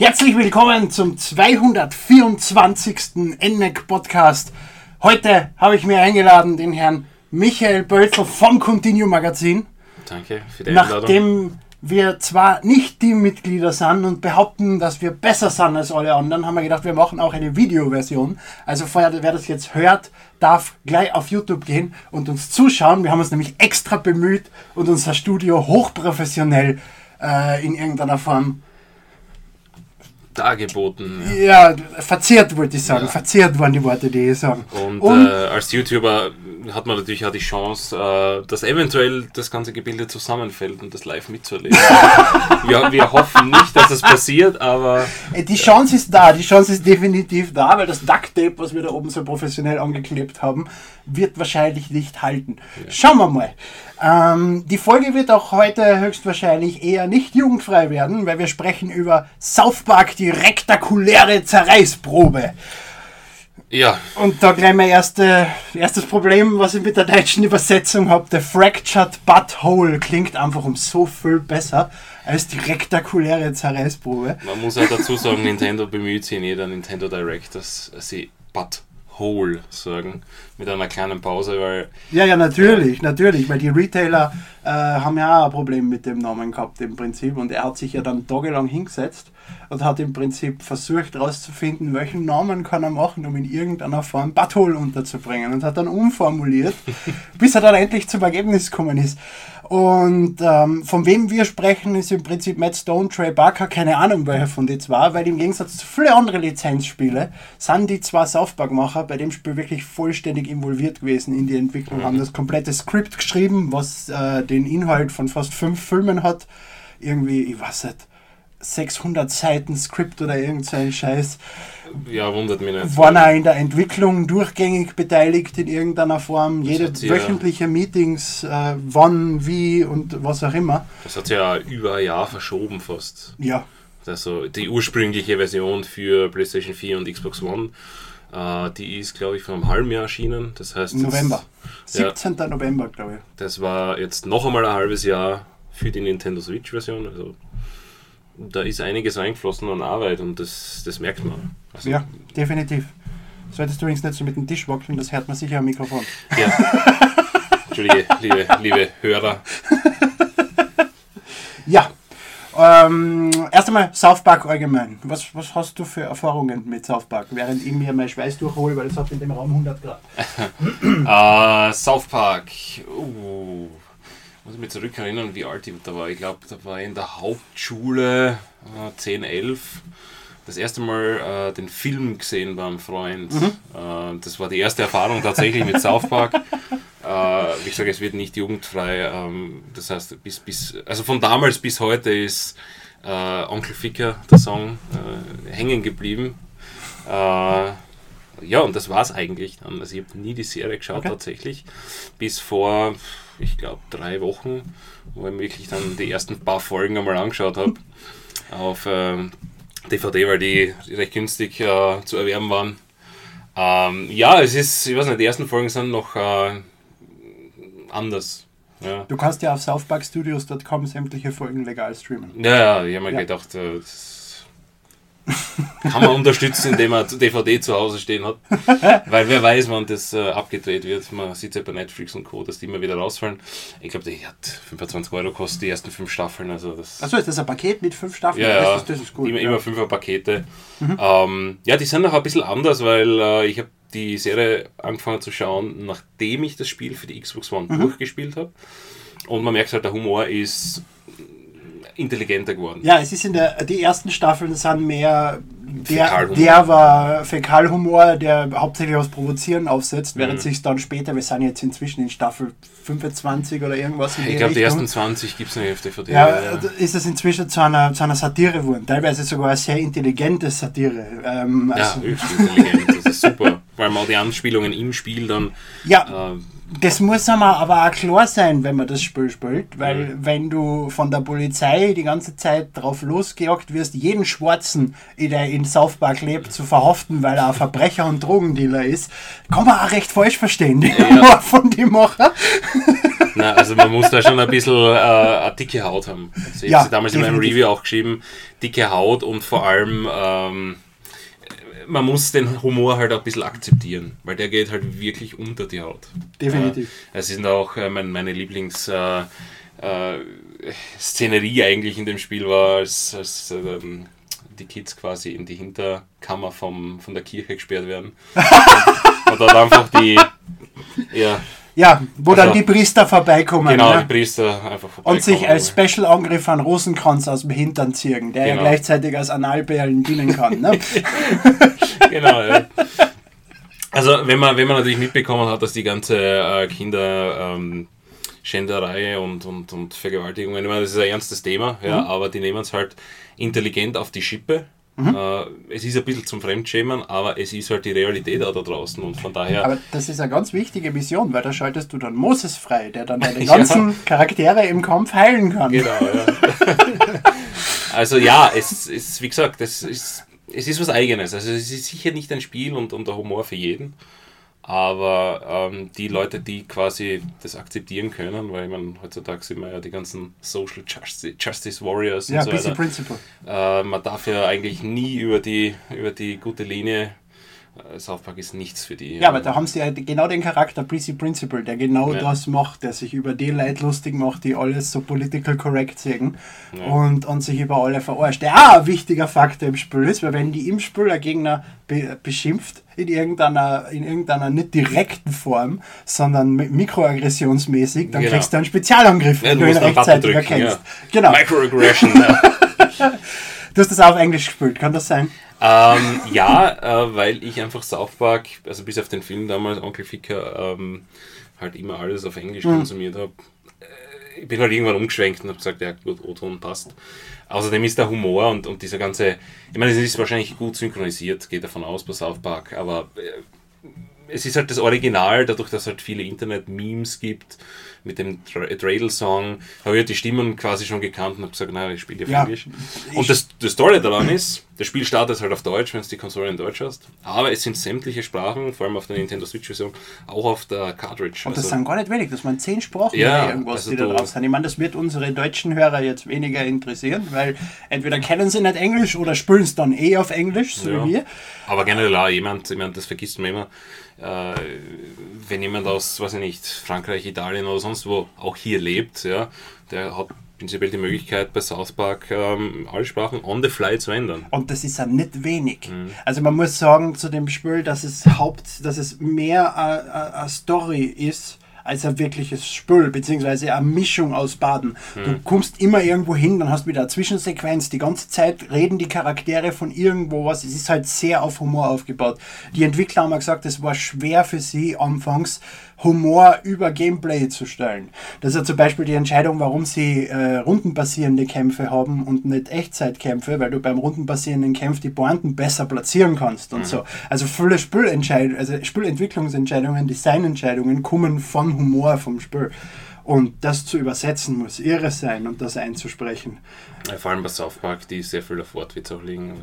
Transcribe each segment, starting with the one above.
Herzlich willkommen zum 224. NMAC Podcast. Heute habe ich mir eingeladen den Herrn Michael Bölzel vom Continue Magazin. Danke für die Einladung. Nachdem wir zwar nicht Teammitglieder sind und behaupten, dass wir besser sind als alle anderen, haben wir gedacht, wir machen auch eine Videoversion. Also vorher, wer das jetzt hört, darf gleich auf YouTube gehen und uns zuschauen. Wir haben uns nämlich extra bemüht und unser Studio hochprofessionell äh, in irgendeiner Form dargeboten. Ja, verzehrt wollte ich sagen. Ja. Verzehrt waren die Worte, die ich sagen. Und, Und- äh, als YouTuber hat man natürlich auch die Chance, äh, dass eventuell das ganze Gebilde zusammenfällt und das live mitzuerleben. wir, wir hoffen nicht, dass das passiert, aber Äh, Die Chance ist da, die Chance ist definitiv da, weil das Duct Tape, was wir da oben so professionell angeklebt haben, wird wahrscheinlich nicht halten. Schauen wir mal. Ähm, die Folge wird auch heute höchstwahrscheinlich eher nicht jugendfrei werden, weil wir sprechen über South Park, die rektakuläre Zerreißprobe. ja, Und da gleich mein erste, erstes Problem, was ich mit der deutschen Übersetzung habe. The Fractured Butthole klingt einfach um so viel besser als die rektakuläre Zerreißprobe. man muss auch dazu sagen, Nintendo bemüht sich in jeder Nintendo Direct, dass sie Butthole sagen, mit einer kleinen Pause, weil Ja, ja, natürlich, natürlich, weil die Retailer äh, haben ja auch ein Problem mit dem Namen gehabt im Prinzip und er hat sich ja dann tagelang hingesetzt und hat im Prinzip versucht herauszufinden, welchen Namen kann er machen, um in irgendeiner Form Butthole unterzubringen und hat dann umformuliert, bis er dann endlich zum Ergebnis gekommen ist. Und ähm, von wem wir sprechen, ist im Prinzip Matt Stone, Trey Barker, keine Ahnung welcher von die zwei, weil im Gegensatz zu vielen anderen Lizenzspiele sind die zwei South Park-Macher bei dem Spiel wirklich vollständig involviert gewesen in die Entwicklung, haben das komplette Skript geschrieben, was äh, den Inhalt von fast fünf Filmen hat. Irgendwie, ich weiß nicht, 600 Seiten Skript oder irgend so ein Scheiß ja, wundert mich nicht. waren auch in der Entwicklung durchgängig beteiligt in irgendeiner Form. Jede hat sie ja- wöchentliche Meetings, äh, wann, wie und was auch immer. Das hat sich ja über ein Jahr verschoben fast. Ja, Also die ursprüngliche Version für PlayStation 4 und Xbox One, äh, die ist, glaube ich, vor einem halben Jahr erschienen. Das heißt, November. Ja. 17. November, glaube ich. das war jetzt noch einmal ein halbes Jahr für die Nintendo Switch-Version. Also da ist einiges eingeflossen an Arbeit und das, das merkt man. Also, Ja, definitiv. Solltest du übrigens nicht so mit dem Tisch wackeln, das hört man sicher am Mikrofon. ja. Entschuldige, liebe, liebe Hörer. Ja. Ähm, erst einmal South Park allgemein. Was, was hast du für Erfahrungen mit South Park? Während ich mir meinen Schweiß durchhole, weil es hat in dem Raum 100 Grad. Äh, South Park. Uh, muss ich mich zurückerinnern, wie alt ich da war. Ich glaube, da war ich in der Hauptschule äh, 10, 11. Das erste Mal äh, den Film gesehen beim Freund. Äh, das war die erste Erfahrung tatsächlich mit South Park. Äh, wie gesagt, es wird nicht jugendfrei. Ähm, das heißt, bis, bis, also von damals bis heute ist äh, Onkel Ficker, der Song, äh, hängen geblieben. Äh, ja, und das war es eigentlich dann. Also ich habe nie die Serie geschaut Okay. tatsächlich. Bis vor, ich glaube, drei Wochen, wo ich mir wirklich dann die ersten paar Folgen einmal angeschaut habe. Auf ähm, DVD, weil die recht günstig äh, zu erwerben waren. Ähm, ja, es ist, ich weiß nicht, die ersten Folgen sind noch äh, anders. Ja. Du kannst ja auf southparkstudios.com sämtliche Folgen legal streamen. Ja, ja, ich habe mir Ja. gedacht, äh, das kann man unterstützen, indem man DVD zu Hause stehen hat. Weil wer weiß, wann das äh, abgedreht wird. Man sieht ja bei Netflix und Co., dass die immer wieder rausfallen. Ich glaube, die hat 25 Euro kostet, die ersten fünf Staffeln. Also das, Achso, ist das ein Paket mit fünf Staffeln? ja, ja, das, ist, das ist gut. immer, ja. Mhm. immer fünfer Pakete. Ähm, ja, die sind noch ein bisschen anders, weil äh, ich habe die Serie angefangen zu schauen, nachdem ich das Spiel für die Xbox One Mhm. durchgespielt habe. Und man merkt halt, der Humor ist intelligenter geworden. Ja, es ist in der, die ersten Staffeln sind mehr der, der war Fäkalhumor, der hauptsächlich aus Provozieren aufsetzt, während Mhm. sich dann später, wir sind jetzt inzwischen in Staffel 25 oder irgendwas in Ich glaube, die ersten 20 gibt es noch auf DVD. ja, ist es inzwischen zu einer, zu einer Satire geworden. Teilweise sogar eine sehr intelligente Satire. Ähm, ja, also, höchst intelligent, das ist super. Allem auch die Anspielungen im Spiel dann. ja, Äh, Das muss einem aber auch klar sein, wenn man das Spiel spielt, weil Mhm. wenn du von der Polizei die ganze Zeit drauf losgejagt wirst, jeden Schwarzen, der in South Park lebt, zu verhaften, weil er ein Verbrecher und Drogendealer ist, kann man auch recht falsch verstehen, die Ja. Von dem Macher. Na, also man muss da schon ein bisschen äh, eine dicke Haut haben. Also ich Ja, habe sie damals in meinem definitiv. Review auch geschrieben, dicke Haut und vor allem ähm, man muss den Humor halt auch ein bisschen akzeptieren, weil der geht halt wirklich unter die Haut. Definitiv. Äh, es sind auch äh, mein, meine Lieblings äh, äh, Szenerie eigentlich in dem Spiel war, als, als ähm, die Kids quasi in die Hinterkammer vom, von der Kirche gesperrt werden. und, und dann einfach die ja, Ja, wo dann Also- die Priester vorbeikommen. genau, ne? die Priester einfach Und sich vorbeikommen. als Special-Angriff an Rosenkranz aus dem Hintern ziehen, der ja Genau. gleichzeitig als Analperlen dienen kann. Ne? genau, ja. Also wenn man, wenn man natürlich mitbekommen hat, dass die ganze äh, Kinder ähm, Schänderei und, und, und Vergewaltigungen, ich meine, das ist ein ernstes Thema, ja, aber die nehmen es halt intelligent auf die Schippe. Äh, es ist ein bisschen zum Fremdschämen, aber es ist halt die Realität auch da draußen und von daher Aber das ist eine ganz wichtige Mission, weil da schaltest du dann Moses frei, der dann deine Ja. ganzen Charaktere im Kampf heilen kann. Genau, ja. also ja, es ist, wie gesagt, es ist, es ist was Eigenes. Also es ist sicher nicht ein Spiel und, und der Humor für jeden. Aber ähm, die Leute, die quasi das akzeptieren können, weil ich meine, heutzutage sind wir ja die ganzen Social Justice, Justice Warriors und Ja, so Busy weiter. Principle. Äh, man darf ja eigentlich nie über die, über die gute Linie. Äh, South Park ist nichts für die. Ja, aber da haben sie ja genau den Charakter Prissy Principle, der genau Ja. das macht, der sich über die Leute lustig macht, die alles so political correct sehen Ja. und, und sich über alle verarscht. Der auch ein wichtiger Faktor im Spiel ist, weil wenn die im Spiel ein Gegner be beschimpft, in irgendeiner, in irgendeiner nicht direkten Form, sondern mi- mikroaggressionsmäßig, dann Genau. kriegst du einen Spezialangriff, Ja, wenn du ihn rechtzeitig erkennst. ja. Genau. Microaggression. ja. Du hast das auch auf Englisch gespielt, kann das sein? Ähm, ja, äh, weil ich einfach South Park, also bis auf den Film damals, Onkel Ficker, ähm, halt immer alles auf Englisch konsumiert habe. Äh, ich bin halt irgendwann umgeschwenkt und habe gesagt, ja gut, O-Ton passt. Außerdem ist der Humor und, und dieser ganze, ich meine, es ist wahrscheinlich gut synchronisiert, geht davon aus bei South Park, aber äh, es ist halt das Original, dadurch, dass es halt viele Internet-Memes gibt mit dem Dreidel-Song, habe ich halt die Stimmen quasi schon gekannt und habe gesagt, nein, ich spiele auf Ja, Englisch. Und das, das Story daran ist, das Spiel startet halt auf Deutsch, wenn du die Konsole in Deutsch hast, aber es sind sämtliche Sprachen, vor allem auf der Nintendo Switch-Version, auch auf der Cartridge. Und das Also- sind gar nicht wenig, das waren zehn Sprachen Ja, irgendwas, also die da drauf sind. Ich meine, das wird unsere deutschen Hörer jetzt weniger interessieren, weil entweder kennen sie nicht Englisch oder spielen es dann eh auf Englisch, so Ja. wie wir. Aber generell auch jemand, ich meine, das vergisst man immer, äh, wenn jemand aus, weiß ich nicht, Frankreich, Italien oder sonst wo auch hier lebt, ja, der hat prinzipiell die Möglichkeit bei South Park ähm, alle Sprachen on the fly zu ändern. Und das ist ja nicht wenig. Mhm. Also man muss sagen zu dem Spiel, dass es Haupt, dass es mehr äh, eine Story ist als ein wirkliches Spiel, beziehungsweise eine Mischung aus Baden. Du Mhm. kommst immer irgendwo hin, dann hast du wieder eine Zwischensequenz, die ganze Zeit reden die Charaktere von irgendwo was. Es ist halt sehr auf Humor aufgebaut. Die Entwickler haben gesagt, es war schwer für sie anfangs Humor über Gameplay zu stellen. Das ist ja zum Beispiel die Entscheidung, warum sie äh, rundenbasierende Kämpfe haben und nicht Echtzeitkämpfe, weil du beim rundenbasierenden Kampf die Pointen besser platzieren kannst und so. Also viele Spielentscheidungen, also Spielentwicklungsentscheidungen, Designentscheidungen kommen von Humor vom Spiel. Und das zu übersetzen muss irre sein und das einzusprechen. Ja, vor allem bei South Park, die sehr viel auf Wortwitz auch liegen. Also,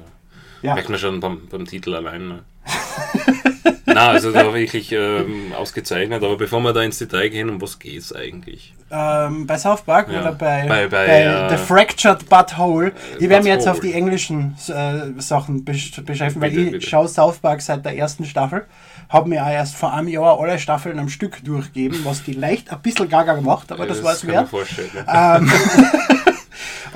Ja. Merkt man schon beim, beim Titel allein. Ne? Na, also da war wirklich ähm, ausgezeichnet. Aber bevor wir da ins Detail gehen, um was geht es eigentlich? Ähm, bei South Park Ja. oder bei, Bei- bei, äh, The Fractured Butthole. Ich werde mich jetzt auf die englischen äh, Sachen besch beschäftigen, weil Bitte, ich bitte. schaue South Park seit der ersten Staffel. Habe mir auch erst vor einem Jahr alle Staffeln am Stück durchgegeben, was die leicht ein bisschen gaga gemacht, aber das, war es wert. vorstellen. Ja. Ähm,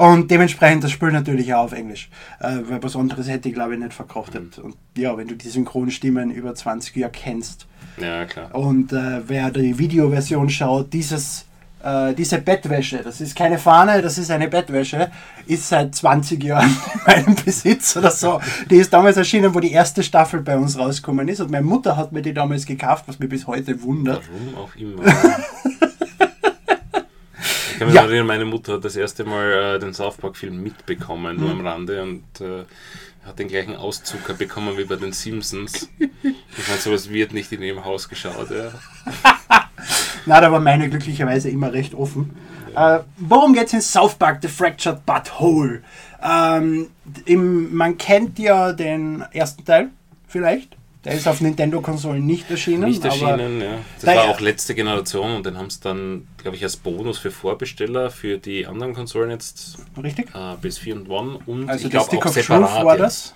und dementsprechend das Spiel natürlich auch auf Englisch. Äh, weil was anderes hätte ich glaube ich nicht verkraftet. Und ja, wenn du die Synchronstimmen über 20 Jahre kennst, ja, klar. und äh, wer die Videoversion schaut, dieses, äh, diese Bettwäsche, das ist keine Fahne, das ist eine Bettwäsche, ist seit 20 Jahren in meinem Besitz oder so. Die ist damals erschienen, wo die erste Staffel bei uns rausgekommen ist. Und meine Mutter hat mir die damals gekauft, was mich bis heute wundert. Warum auch immer. Kann mich Ja. erinnern, meine Mutter hat das erste Mal äh, den South Park-Film mitbekommen, Mhm. nur am Rande, und äh, hat den gleichen Auszug bekommen wie bei den Simpsons. Ich meine, sowas wird nicht in ihrem Haus geschaut. Ja. Na, da war meine glücklicherweise immer recht offen. Äh, worum geht es in South Park, The Fractured Butthole? Ähm, im, man kennt ja den ersten Teil, vielleicht. Der ist auf Nintendo-Konsolen nicht erschienen. Nicht erschienen, ja. Das da- war auch letzte Generation und den haben sie dann, glaube ich, als Bonus für Vorbesteller für die anderen Konsolen jetzt Richtig? äh, bis 4 und One und Also ich glaube auch separat. War das.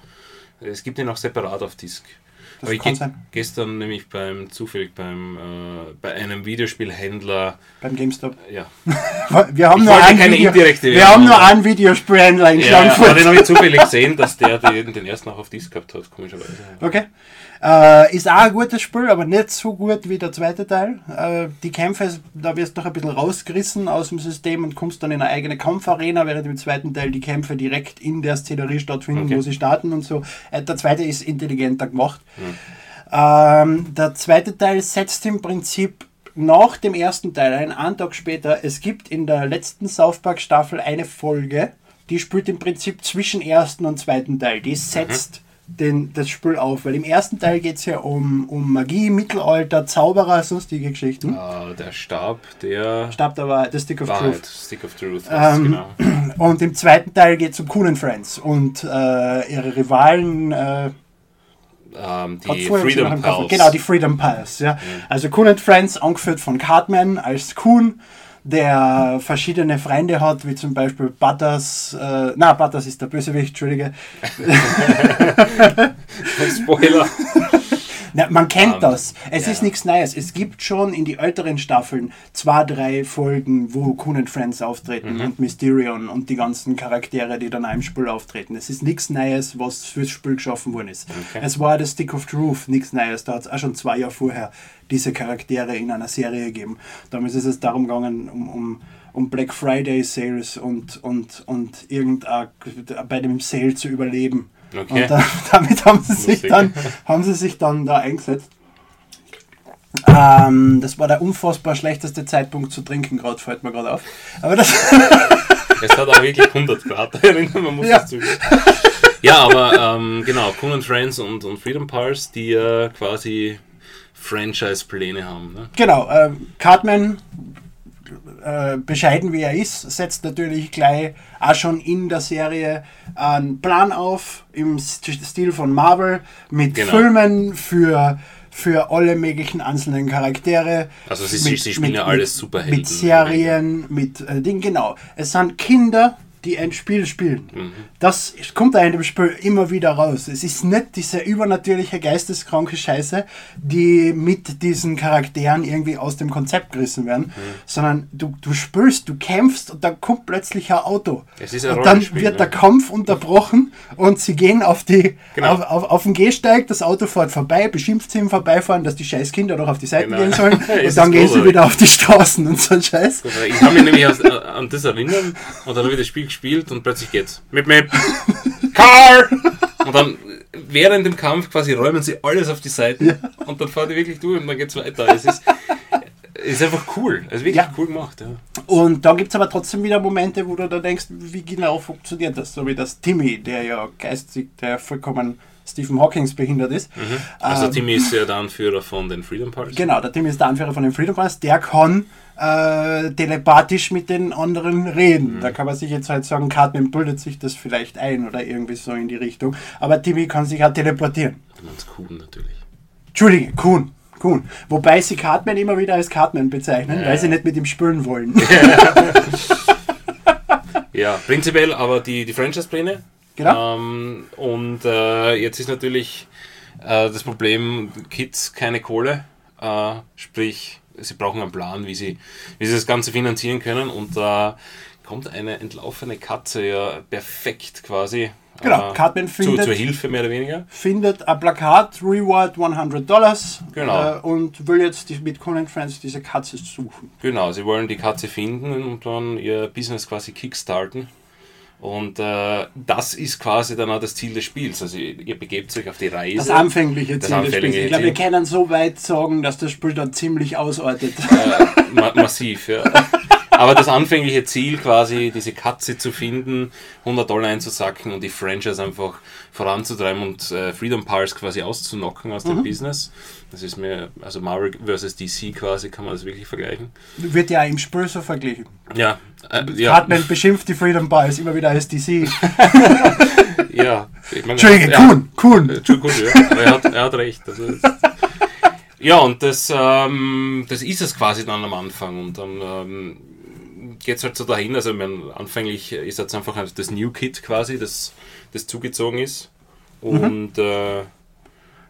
Es gibt ihn auch separat auf Disk. Das Aber ich sein. gestern nämlich beim zufällig beim äh, bei einem Videospielhändler Beim GameStop. ja Wir haben Ich nur wollte ein keine Video, indirekte Wir haben nur einen Videospielhändler in ja Klagenfurt. aber den habe ich zufällig gesehen, dass der den, den ersten auch auf Disk gehabt hat komischerweise. Okay. Äh, ist auch ein gutes Spiel, aber nicht so gut wie der zweite Teil. Äh, die Kämpfe, da wirst du noch ein bisschen rausgerissen aus dem System und kommst dann in eine eigene Kampfarena, während im zweiten Teil die Kämpfe direkt in der Szenerie stattfinden, Okay. wo sie starten und so. Äh, der zweite ist intelligenter gemacht. Ähm, der zweite Teil setzt im Prinzip nach dem ersten Teil, einen, einen Tag später, es gibt in der letzten South Park Staffel eine Folge, die spielt im Prinzip zwischen ersten und zweiten Teil. Die setzt den, das Spiel auf, weil im ersten Teil geht es ja um, um Magie, Mittelalter, Zauberer, sonstige Geschichten. Äh, der Stab der Stab da war der Stick of Wahrheit, Truth. Stick of Truth, Ähm, genau. Und im zweiten Teil geht es um Coon and Friends und äh, ihre Rivalen. Äh, Ähm, Hat die Freedom. Pals. Genau, die Freedom Pals. Ja. Also Coon and Friends, angeführt von Cartman als Coon, der verschiedene Freunde hat, wie zum Beispiel Butters. Äh, na, Butters ist der Bösewicht, Entschuldige. Spoiler. Na, man kennt Ähm, das. Es ja, ist nichts Neues. Es gibt schon in die älteren Staffeln zwei, drei Folgen, wo Coon and Friends auftreten Mhm. und Mysterion und die ganzen Charaktere, die dann im Spiel auftreten. Es ist nichts Neues, was fürs Spiel geschaffen worden ist. Okay. Es war das Stick of Truth, nichts Neues. Da hat es auch schon zwei Jahre vorher diese Charaktere in einer Serie gegeben. Damals ist es darum gegangen, um, um, um Black Friday Sales und, und, und irgendein, bei dem Sale zu überleben. Okay. Und da, damit haben sie, sich dann, haben sie sich dann da eingesetzt. Ähm, das war der unfassbar schlechteste Zeitpunkt zu trinken, gerade fällt mir gerade auf. Aber das, Es hat auch wirklich 100 Grad drin, man muss Ja. das zugeben. Ja, aber ähm, genau, Coon and Friends und, und Freedom Pals, die ja quasi Franchise-Pläne haben. Ne? genau, äh, Cartman, äh, bescheiden wie er ist, setzt natürlich gleich auch schon in der Serie einen Plan auf, im St- Stil von Marvel, mit Genau. Filmen für, für alle möglichen einzelnen Charaktere. Also sie- sie- sie spielen ja alles Superhelden. Mit Serien, mit äh, Dingen, genau. Es sind Kinder, die ein Spiel spielen. Mhm. Das kommt da in dem Spiel immer wieder raus. Es ist nicht diese übernatürliche, geisteskranke Scheiße, die mit diesen Charakteren irgendwie aus dem Konzept gerissen werden, Mhm. sondern du, du spielst, du kämpfst und dann kommt plötzlich ein Auto. Es ist ein und dann wird ne? der Kampf unterbrochen und sie gehen auf, die, Genau. auf, auf, auf den Gehsteig, das Auto fährt vorbei, beschimpft sie im Vorbeifahren, dass die scheiß Kinder doch auf die Seiten Genau. gehen sollen und dann gehen sie wieder auf die Straßen und so ein Scheiß. Ich kann mich nämlich an das erinnern und dann habe ich das Spiel gespielt und plötzlich geht's. Mit mit Car! Und dann während dem Kampf quasi räumen sie alles auf die Seiten und dann fahren die wirklich durch und dann geht's weiter. Es ist, ist einfach cool. Es ist wirklich Ja. cool gemacht. Ja. Und da gibt es aber trotzdem wieder Momente, wo du da denkst, wie genau funktioniert das? So wie das Timmy, der ja geistig, der vollkommen Stephen Hawkings behindert ist. Also Ähm, Timmy ist ja der Anführer von den Freedom Pals. Genau, der Timmy ist der Anführer von den Freedom Press, der kann äh, telepathisch mit den anderen Mhm. reden. Da kann man sich jetzt halt sagen, Cartman bildet sich das vielleicht ein oder irgendwie so in die Richtung. Aber Timmy kann sich auch teleportieren. Du meinst Kuhn natürlich. Entschuldige, Kuhn. Kuhn. Wobei sie Cartman immer wieder als Cartman bezeichnen, Ja. weil sie nicht mit ihm spülen wollen. Ja, prinzipiell aber die, die Franchise-Pläne. Genau. Ähm, und äh, jetzt ist natürlich äh, das Problem, Kids keine Kohle. Äh, sprich, sie brauchen einen Plan, wie sie, wie sie das Ganze finanzieren können. Und da kommt eine entlaufene Katze ja perfekt quasi Genau, Cartman zu, findet- zur Hilfe mehr oder weniger. findet ein Plakat, Reward 100 Dollars Genau. äh, und will jetzt die, mit Conan Friends diese Katze suchen. Genau, sie wollen die Katze finden und dann ihr Business quasi kickstarten. Und äh, das ist quasi dann auch das Ziel des Spiels. Also ihr, ihr begebt euch auf die Reise. Das anfängliche Das Ziel des Spiels. anfängliche Ich glaube, wir können so weit sagen, dass das Spiel dann ziemlich ausartet. äh, ma massiv, ja. Aber das anfängliche Ziel quasi, diese Katze zu finden, 100 Dollar einzusacken und die Franchise einfach voranzutreiben und äh, Freedom Pals quasi auszunocken aus Mhm. dem Business. Das ist mir, also Marvel versus DC quasi, kann man das wirklich vergleichen. Wird ja im Spiel so verglichen. Ja, äh, ja, Cartman beschimpft die Freedom Balls immer wieder als DC. ja. Ich meine, Entschuldige, er Kuhn, Kuhn. Äh, ja. Aber er hat, er hat recht. Also, ja, und das, ähm, das ist es quasi dann am Anfang. Und dann ähm, geht es halt so dahin. Also, ich meine, anfänglich ist jetzt einfach das New Kit quasi, das, das zugezogen ist. Und äh, Man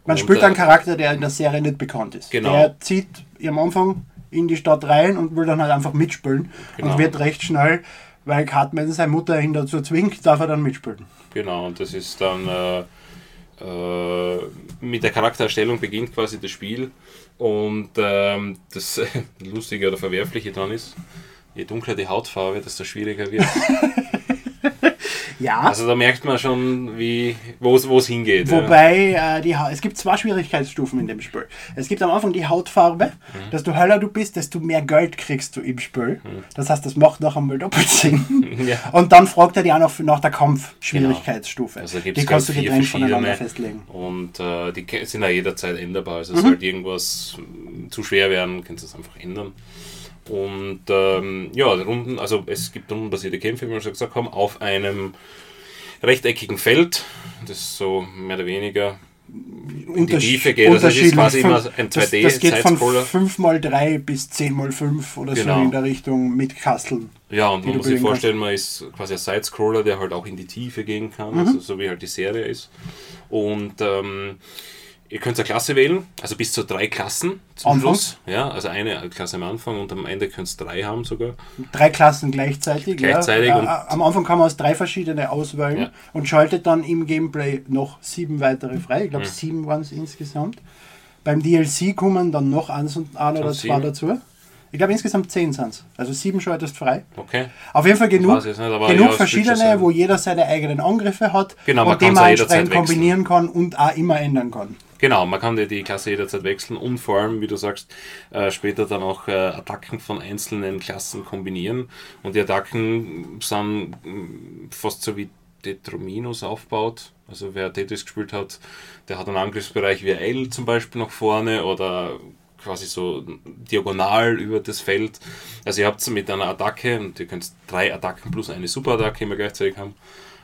und, spielt äh, einen Charakter, der in der Serie nicht bekannt ist. Genau. Der zieht am Anfang in die Stadt rein und will dann halt einfach mitspielen. Genau. Und wird recht schnell, weil Cartman seine Mutter ihn dazu zwingt, darf er dann mitspielen. Genau, und das ist dann äh, äh, mit der Charaktererstellung beginnt quasi das Spiel. Und ähm, das äh, Lustige oder Verwerfliche dran ist, je dunkler die Hautfarbe, desto schwieriger wird Ja. Also da merkt man schon, wo es hingeht. ja. Wobei, äh, die, Ha- es gibt zwei Schwierigkeitsstufen in dem Spiel. Es gibt am Anfang die Hautfarbe, Mhm. desto heller du bist, desto mehr Geld kriegst du im Spiel. Das heißt, das macht noch einmal doppelt Sinn. Ja. Und dann fragt er dich auch noch nach der Kampfschwierigkeitsstufe. Also da gibt's, die kannst du getrennt voneinander festlegen. Und äh, die sind ja jederzeit änderbar. Also, Mhm. sollte irgendwas mm, zu schwer werden, kannst du es einfach ändern. Und ähm, ja, Runden, also es gibt rundenbasierte Kämpfe, wie wir schon gesagt haben, auf einem rechteckigen Feld. Das so mehr oder weniger in die Tiefe geht. Also es ist quasi immer ein das, das geht von Side-Scroller. 5x3 bis 10x5 oder so Genau. in der Richtung mit Kasteln. Ja, und man muss sich vorstellen, man ist quasi ein Side-Scroller, der halt auch in die Tiefe gehen kann, also so wie halt die Serie ist. Und ähm, ihr könnt eine Klasse wählen, also bis zu drei Klassen zum Anfangs? Schluss. Ja, also eine Klasse am Anfang und am Ende könnt ihr drei haben sogar. Drei Klassen gleichzeitig. Gleichzeitig ja. und- Äh, Am Anfang kann man aus drei verschiedene auswählen Ja. und schaltet dann im Gameplay noch sieben weitere frei. Ich Mhm. glaube, sieben waren es insgesamt. Beim DLC kommen dann noch eins und ein oder zwei dazu. Ich glaube, insgesamt zehn sind es. Also sieben schaltest frei. Okay. Auf jeden Fall genug, nicht, genug verschiedene, wo jeder seine eigenen Angriffe hat Genau, man und die man entsprechend kombinieren kann und auch immer ändern kann. Genau, man kann die, die Klasse jederzeit wechseln und vor allem, wie du sagst, äh, später dann auch äh, Attacken von einzelnen Klassen kombinieren. Und die Attacken sind mm, fast so wie Tetrominos aufbaut. Also wer Tetris gespielt hat, der hat einen Angriffsbereich wie L zum Beispiel nach vorne oder quasi so diagonal über das Feld. Also ihr habt mit einer Attacke, und ihr könnt drei Attacken plus eine Superattacke immer gleichzeitig haben,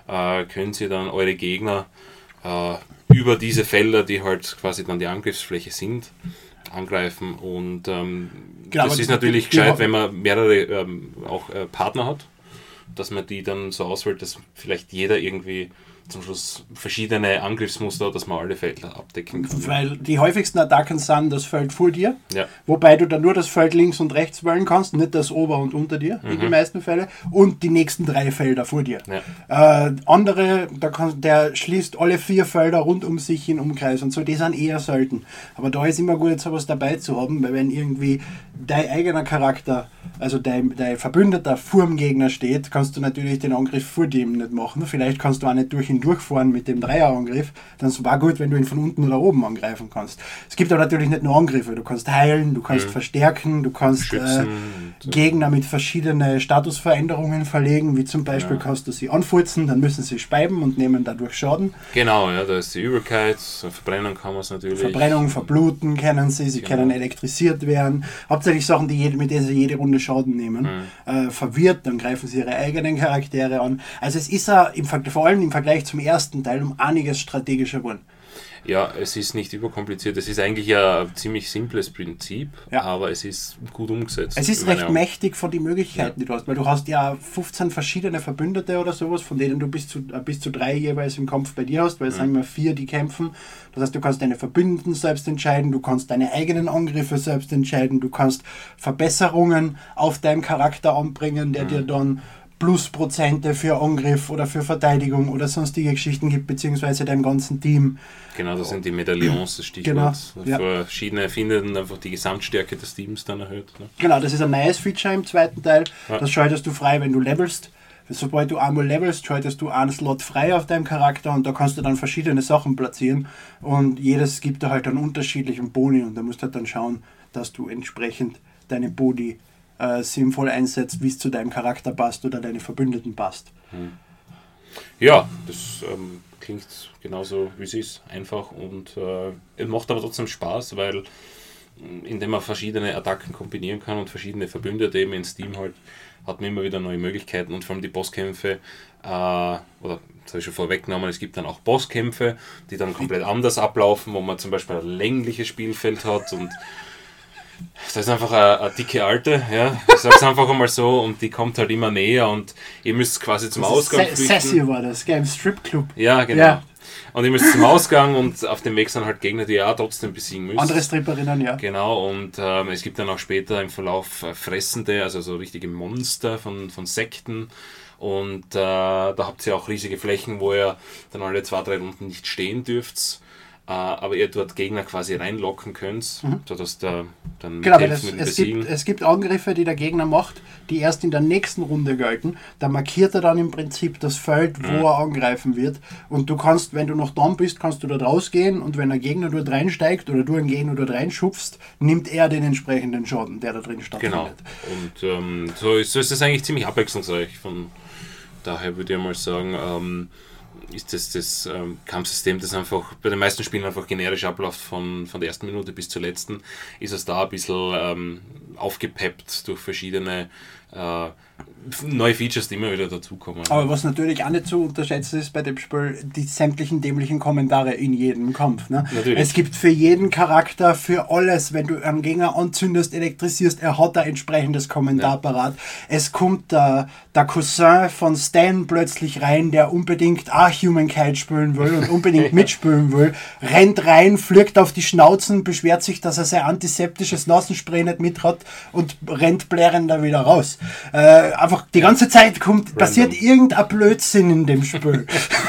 äh, könnt ihr dann eure Gegner äh, über diese Felder, die halt quasi dann die Angriffsfläche sind, angreifen. Und ähm, Genau, das ist natürlich gescheit, wenn man mehrere ähm, auch äh, Partner hat, dass man die dann so auswählt, dass vielleicht jeder irgendwie zum Schluss verschiedene Angriffsmuster dass man alle Felder abdecken kann. Weil die häufigsten Attacken sind das Feld vor dir, Ja. wobei du dann nur das Feld links und rechts wählen kannst, nicht das ober und unter dir in den meisten Fällen und die nächsten drei Felder vor dir. Mhm. Ja. Äh, andere, da kann, der schließt alle vier Felder rund um sich in Umkreis und so, die sind eher selten. Aber da ist immer gut, sowas dabei zu haben, weil wenn irgendwie dein eigener Charakter, also dein, dein Verbündeter vor dem Gegner steht, kannst du natürlich den Angriff vor dem nicht machen. Vielleicht kannst du auch nicht durch ihn durchfahren mit dem Dreierangriff. Dann war gut, wenn du ihn von unten oder oben angreifen kannst. Es gibt aber natürlich nicht nur Angriffe. Du kannst heilen, du kannst verstärken, du kannst äh, Gegner mit verschiedenen Statusveränderungen verlegen, wie zum Beispiel kannst du sie anfurzen, dann müssen sie speiben und nehmen dadurch Schaden. Genau, ja, da ist die Übelkeit, so verbrennen kann man es natürlich. Verbrennung, verbluten können sie, sie Genau. können elektrisiert werden. Hauptsächlich Sachen, die jede, mit denen sie jede Runde Schaden nehmen. Mhm. Äh, verwirrt, dann greifen sie ihre eigenen Charaktere an. Also es ist ja im, vor allem im Vergleich zum ersten Teil um einiges strategischer geworden. Ja, es ist nicht überkompliziert. Es ist eigentlich ja ein ziemlich simples Prinzip, Ja. aber es ist gut umgesetzt. Es ist recht mächtig von den Möglichkeiten, die du hast, weil du hast ja 15 verschiedene Verbündete oder sowas, von denen du bis zu, äh, bis zu drei jeweils im Kampf bei dir hast, weil es sind immer vier, die kämpfen. Das heißt, du kannst deine Verbündeten selbst entscheiden, du kannst deine eigenen Angriffe selbst entscheiden, du kannst Verbesserungen auf deinen Charakter anbringen, der dir dann Plusprozente für Angriff oder für Verteidigung oder sonstige Geschichten gibt, beziehungsweise deinem ganzen Team. Genau, das sind die Medaillons, das Stichwort. Genau, ja. Verschiedene finden einfach die Gesamtstärke des Teams dann erhöht. Ne? Genau, das ist ein neues Feature im zweiten Teil. Ja. Das schaltest du frei, wenn du levelst. Sobald du einmal levelst, schaltest du einen Slot frei auf deinem Charakter und da kannst du dann verschiedene Sachen platzieren und jedes gibt da halt einen unterschiedlichen Boni und da musst du halt dann schauen, dass du entsprechend deine Boni äh, sinnvoll einsetzt, wie es zu deinem Charakter passt oder deine Verbündeten passt. Ja, das ähm, klingt genauso wie es ist. Einfach und äh, es macht aber trotzdem Spaß, weil indem man verschiedene Attacken kombinieren kann und verschiedene Verbündete eben in Steam halt, hat man immer wieder neue Möglichkeiten und vor allem die Bosskämpfe, äh, oder das habe ich schon vorweggenommen, es gibt dann auch Bosskämpfe, die dann komplett anders ablaufen, wo man zum Beispiel ein längliches Spielfeld hat und das ist einfach eine, eine, dicke Alte, ja. Ich sag's einfach einmal so und die kommt halt immer näher und ihr müsst quasi zum das Ausgang flüchten. Sassy war das, gell, im Stripclub. Ja, genau. Ja. Und ihr müsst zum Ausgang und auf dem Weg sind halt Gegner, die ihr auch trotzdem besiegen müsst. Andere Stripperinnen, ja. Genau, und ähm, es gibt dann auch später im Verlauf äh, fressende, also so richtige Monster von, von Sekten. Und äh, da habt ihr auch riesige Flächen, wo ihr dann alle zwei, drei Runden nicht stehen dürft. Äh, aber ihr dort Gegner quasi reinlocken könnt, mhm. sodass der dann genau, das, es, gibt, es gibt Angriffe, die der Gegner macht, die erst in der nächsten Runde gelten. Da markiert er dann im Prinzip das Feld, wo mhm. er angreifen wird. Und du kannst, wenn du noch dran bist, kannst du dort rausgehen und wenn der Gegner dort reinsteigt oder du einen Gegner dort reinschubst, nimmt er den entsprechenden Schaden, der da drin stattfindet. Genau. Und ähm, so, ist, so ist es eigentlich ziemlich abwechslungsreich. Von daher würde ich mal sagen, ähm, ist das das ähm, Kampfsystem, das einfach bei den meisten Spielen einfach generisch abläuft von, von der ersten Minute bis zur letzten, ist es da ein bisschen ähm, aufgepeppt durch verschiedene äh, neue Features, die immer wieder dazukommen. Aber was natürlich auch nicht zu unterschätzen ist bei dem Spiel, die sämtlichen dämlichen Kommentare in jedem Kampf. Ne? Es gibt für jeden Charakter, für alles, wenn du einen Gegner anzündest, elektrisierst, er hat ein entsprechendes Kommentar ja. parat. Es kommt der, der Cousin von Stan plötzlich rein, der unbedingt auch Humankind spielen will und unbedingt mitspielen will, rennt rein, fliegt auf die Schnauzen, beschwert sich, dass er sein antiseptisches Nasenspray nicht mit hat und rennt blärend da wieder raus. Äh, einfach die ganze Zeit kommt, Random. passiert irgendein Blödsinn in dem Spiel.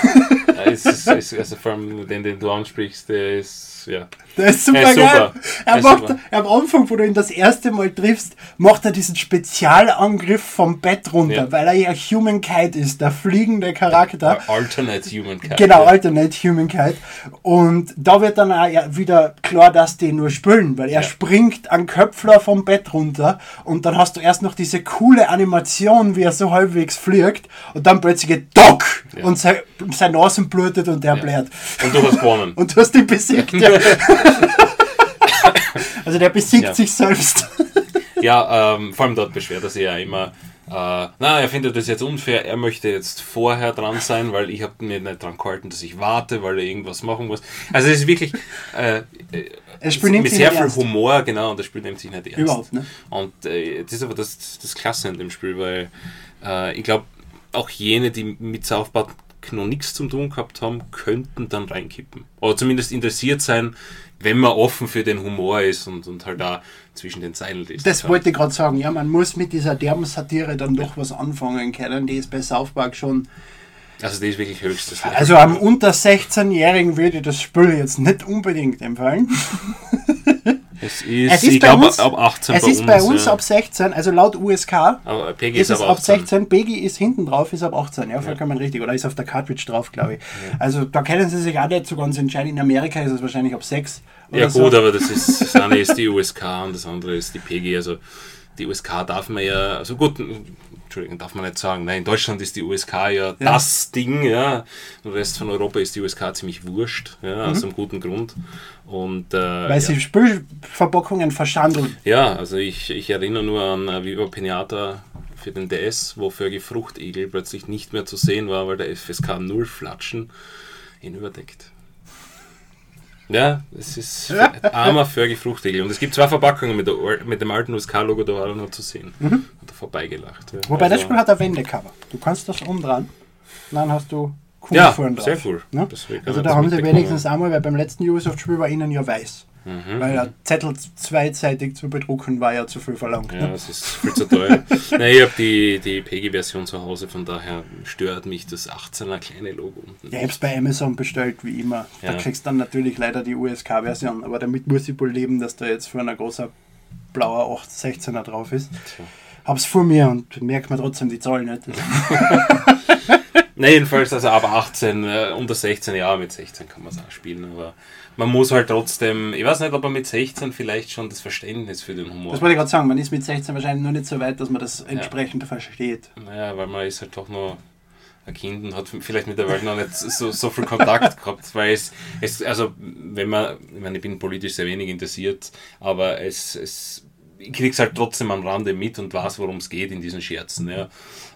ja, es ist, es ist, also vor allem den, den du ansprichst, der ist ja. Der ist super, ist geil. Er macht, super. am Anfang, wo du ihn das erste Mal triffst, macht er diesen Spezialangriff vom Bett runter, ja. weil er ja Humankind ist, der fliegende Charakter. Alternate Humankind. Genau, ja. Alternate Humankind. Und da wird dann auch wieder klar, dass die nur spülen, weil er ja. springt an Köpfler vom Bett runter und dann hast du erst noch diese coole Animation, wie er so halbwegs fliegt und dann plötzlich Doc und sein, sein Nasen blutet und der blärt. Und du hast gewonnen. und du hast ihn besiegt, ja. also der besiegt ja. sich selbst. ja, ähm, vor allem dort beschwert er sich ja immer. Äh, na, er findet das jetzt unfair, er möchte jetzt vorher dran sein, weil ich habe mir nicht dran gehalten, dass ich warte, weil er irgendwas machen muss. Also es ist wirklich äh, es mit sehr viel ernst. Humor, genau, und das Spiel nimmt sich nicht ernst. Überhaupt, ne? Und äh, das ist aber das, das Klasse in dem Spiel, weil äh, ich glaube, auch jene, die mit South Park noch nichts zu tun gehabt haben, könnten dann reinkippen. Oder zumindest interessiert sein, wenn man offen für den Humor ist und, und halt da zwischen den Zeilen ist. Das wollte ich gerade sagen, ja, man muss mit dieser derben Satire dann doch was anfangen können, die ist bei South Park schon. Also die ist wirklich höchstes. Also am unter 16-Jährigen würde ich das Spiel jetzt nicht unbedingt empfehlen. Es ist, es ist ich glaube, ab 18 Es bei ist uns, bei uns ja. ab 16, also laut USK aber Peggy ist, ist es ab 16. Peggy ist hinten drauf, ist ab 18, ja, vollkommen ja. richtig. Oder ist auf der Cartridge drauf, glaube ich. Ja. Also da kennen sie sich auch nicht so ganz entscheiden. In Amerika ist es wahrscheinlich ab 6. Ja gut, so. aber das ist das eine ist die USK und das andere ist die Peggy. Also die USK darf man ja, also gut, Entschuldigung, darf man nicht sagen. Nein, in Deutschland ist die USK ja, ja. das Ding, ja. Im Rest von Europa ist die USK ziemlich wurscht, ja, mhm. aus einem guten Grund. Und, äh, Weil ja. sie Spülverpackungen verschandeln. Ja, also ich, ich erinnere nur an äh, Viva Pinata für den DS, wo Fergie Fruchtegel plötzlich nicht mehr zu sehen war, weil der FSK 0 Flatschen ihn überdeckt. Ja, es ist armer Fergie Fruchtegel. Und es gibt zwei Verpackungen mit, der, mit dem alten USK-Logo, da war er noch zu sehen. Mhm. Hat er vorbeigelacht. Ja. Wobei also, das Spiel hat ein Wendecover. Du kannst das umdrehen. Dann hast du cool ja, vorne drauf. Sehr cool. Ne? Also da haben sie wenigstens einmal, weil beim letzten Ubisoft-Spiel war ihnen ja weiß. Mhm. Weil ein Zettel zweizeitig zu bedrucken war ja zu viel verlangt. Ja, ne? das ist viel zu teuer. Nein, ich habe die, die PEGI-Version zu Hause, von daher stört mich das 18er kleine Logo unten. Ja, ich habe es bei Amazon bestellt, wie immer. Ja. Da kriegst du dann natürlich leider die USK-Version, aber damit muss ich wohl leben, dass da jetzt für ein großer blauer 816er drauf ist. Tja. Hab's vor mir und merkt man trotzdem die Zahl nicht. Nein, jedenfalls, also ab 18, äh, unter 16 Jahre, mit 16 kann man es auch spielen, aber man muss halt trotzdem, ich weiß nicht, ob man mit 16 vielleicht schon das Verständnis für den Humor Das wollte ich gerade sagen, man ist mit 16 wahrscheinlich noch nicht so weit, dass man das entsprechend ja. versteht. Naja, weil man ist halt doch noch ein Kind und hat vielleicht mit der Welt noch nicht so, so viel Kontakt gehabt, weil es, es, also wenn man, ich meine, ich bin politisch sehr wenig interessiert, aber es, es ich krieg's halt trotzdem am Rande mit und weiß, worum es geht in diesen Scherzen, ja.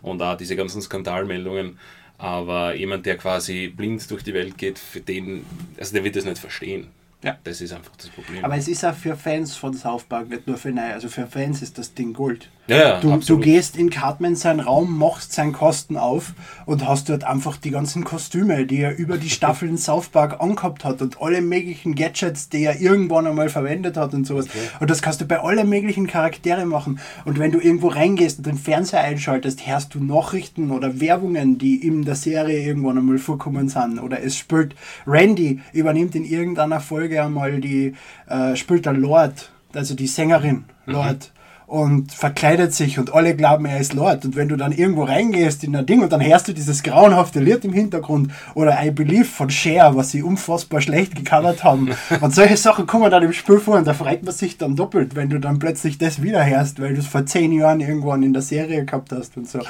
Und auch diese ganzen Skandalmeldungen. Aber jemand, der quasi blind durch die Welt geht, für den, also der wird das nicht verstehen. Ja. Das ist einfach das Problem. Aber es ist auch für Fans von South Park, nicht nur für neue. Also für Fans ist das Ding Gold. ja, ja, Du, du gehst in Cartman seinen Raum, machst seinen Kosten auf und hast dort einfach die ganzen Kostüme, die er über die Staffeln South Park angehabt hat und alle möglichen Gadgets, die er irgendwann einmal verwendet hat und sowas. Und das kannst du bei allen möglichen Charaktere machen. Und wenn du irgendwo reingehst und den Fernseher einschaltest, hörst du Nachrichten oder Werbungen, die in der Serie irgendwann einmal vorkommen sind. Oder es spielt Randy, übernimmt in irgendeiner Folge einmal die, äh, spielt der Lord, also die Sängerin Lord und verkleidet sich und alle glauben, er ist Lord. Und wenn du dann irgendwo reingehst in ein Ding und dann hörst du dieses grauenhafte Lied im Hintergrund oder I Believe von Cher, was sie unfassbar schlecht gecovert haben. und solche Sachen kommen dann im Spiel vor und da freut man sich dann doppelt, wenn du dann plötzlich das wieder hörst, weil du es vor zehn Jahren irgendwann in der Serie gehabt hast und so.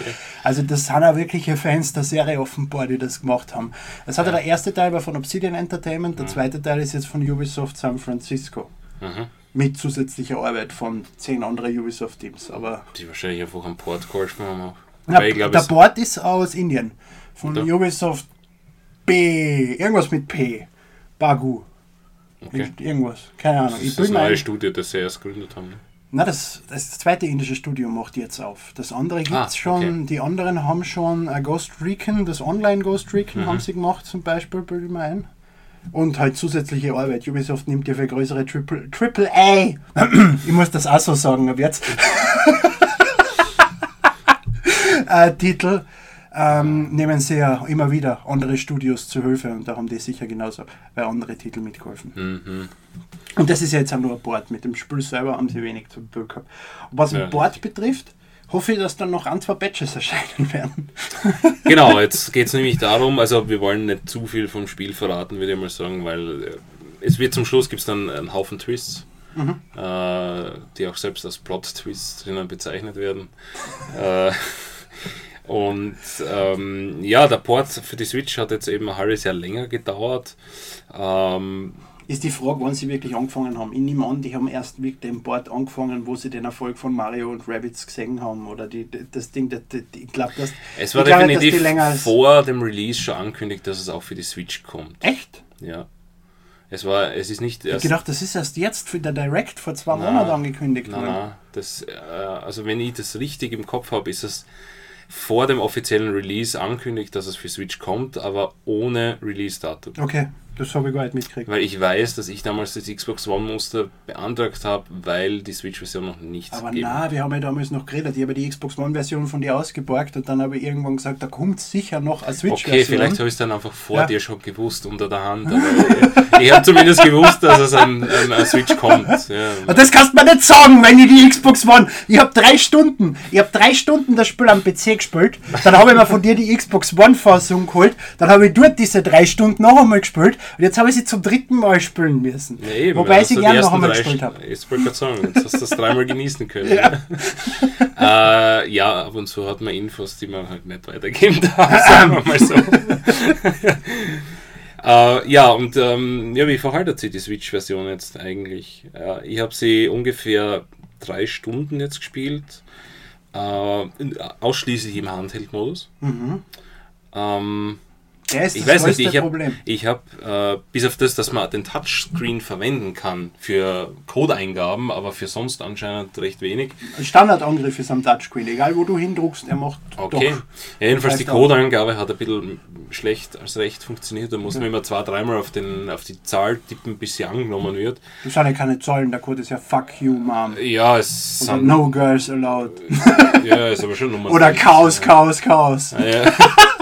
Also das sind auch wirkliche Fans der Serie offenbar, die das gemacht haben. Das hatte der erste Teil war von Obsidian Entertainment, der zweite Teil ist jetzt von Ubisoft San Francisco Mhm. Mit zusätzlicher Arbeit von zehn anderen Ubisoft-Teams. Aber Die wahrscheinlich einfach einen Port geholfen haben. auch. na, glaube, der Board ist aus Indien. Von Da. Ubisoft B. Irgendwas mit P. Bagu. okay. Irgendwas. Keine Ahnung. das Ich ist das neue. Studio, das sie erst gegründet haben. Ne? Na, das, das zweite indische Studio macht jetzt auf. Das andere gibt Ah, es schon. okay. Die anderen haben schon äh, Ghost Recon, das Online Ghost Recon Mhm. haben sie gemacht, zum Beispiel, bilde ich mir ein. Und halt zusätzliche Arbeit. Ubisoft nimmt ja für größere Triple, Triple A. ich muss das auch so sagen ab jetzt. äh, Titel ähm, nehmen sie ja immer wieder andere Studios zu Hilfe und da haben die sicher genauso bei andere Titel mitgeholfen. Mhm. Und das ist ja jetzt auch nur ein Board. Mit dem Spiel selber haben sie wenig zu tun gehabt. Was Ja. Board betrifft, hoffe ich, dass dann noch ein, zwei Patches erscheinen werden. Genau, jetzt geht es nämlich darum, also wir wollen nicht zu viel vom Spiel verraten, würde ich mal sagen, weil äh, es wird zum Schluss gibt es dann einen Haufen Twists, Mhm. äh, die auch selbst als Plot-Twists drinnen bezeichnet werden. äh, und ähm, ja, der Port für die Switch hat jetzt eben ein halbes Jahr länger gedauert. Ähm, Ist die Frage, wann sie wirklich angefangen haben. Ich nehme an, die haben erst mit dem Board angefangen, wo sie den Erfolg von Mario und Rabbids gesehen haben. Oder die, das Ding, das, die, ich glaube, dass. es war ich dass definitiv vor dem Release schon angekündigt, dass es auch für die Switch kommt. Echt? Ja. Es war, es ist nicht Ich erst. gedacht, das ist erst jetzt für der Direct vor zwei Na, Monaten angekündigt worden. nein, das, äh, also wenn ich das richtig im Kopf habe, ist es vor dem offiziellen Release angekündigt, dass es für Switch kommt, aber ohne Release-Datum. Okay, das habe ich gar nicht mitgekriegt. Weil ich weiß, dass ich damals das Xbox One-Muster beantragt habe, weil die Switch-Version noch nicht Aber na, wir haben ja damals noch geredet. Ich habe die Xbox One-Version von dir ausgeborgt und dann habe ich irgendwann gesagt, da kommt sicher noch eine Switch-Version. Okay, vielleicht habe ich es dann einfach vor Ja. dir schon gewusst, unter der Hand. Ich ich habe zumindest gewusst, dass es an, an eine Switch kommt. Ja. Das kannst du mir nicht sagen, wenn ich die Xbox One. Ich habe drei Stunden, ich habe drei Stunden das Spiel am PC gespielt. Dann habe ich mir von dir die Xbox One-Fassung geholt. Dann habe ich dort diese drei Stunden noch einmal gespielt. Und jetzt habe ich sie zum dritten Mal spielen müssen. Ja, eben, Wobei ich also sie gerne noch einmal gespielt habe. Jetzt wollte ich gerade sagen, jetzt hast du das dreimal genießen können. Ja. äh, ja, ab und zu hat man Infos, die man halt nicht weitergeben darf, sagen wir mal so. äh, ja, und ähm, ja, wie verhaltet sich die Switch-Version jetzt eigentlich? Äh, ich habe sie ungefähr drei Stunden jetzt gespielt, äh, ausschließlich im Handheld-Modus. Mhm. Ähm, Der ist ich das weiß nicht, ich habe hab, äh, bis auf das, dass man den Touchscreen verwenden kann für Codeingaben, aber für sonst anscheinend recht wenig. Ein Standardangriff ist am Touchscreen. Egal wo du hindruckst, er macht Okay. doch. Ja, jedenfalls die Codeeingabe hat ein bisschen schlecht als recht funktioniert. Da muss man immer zwei, dreimal auf, den, auf die Zahl tippen, bis sie angenommen wird. Das sind ja keine Zahlen, der Code ist ja Fuck you, Mom. Ja, es Oder sind, No Girls Allowed. ja, ist aber schon Nummer Oder Chaos. Chaos, Chaos. Ah, Ja.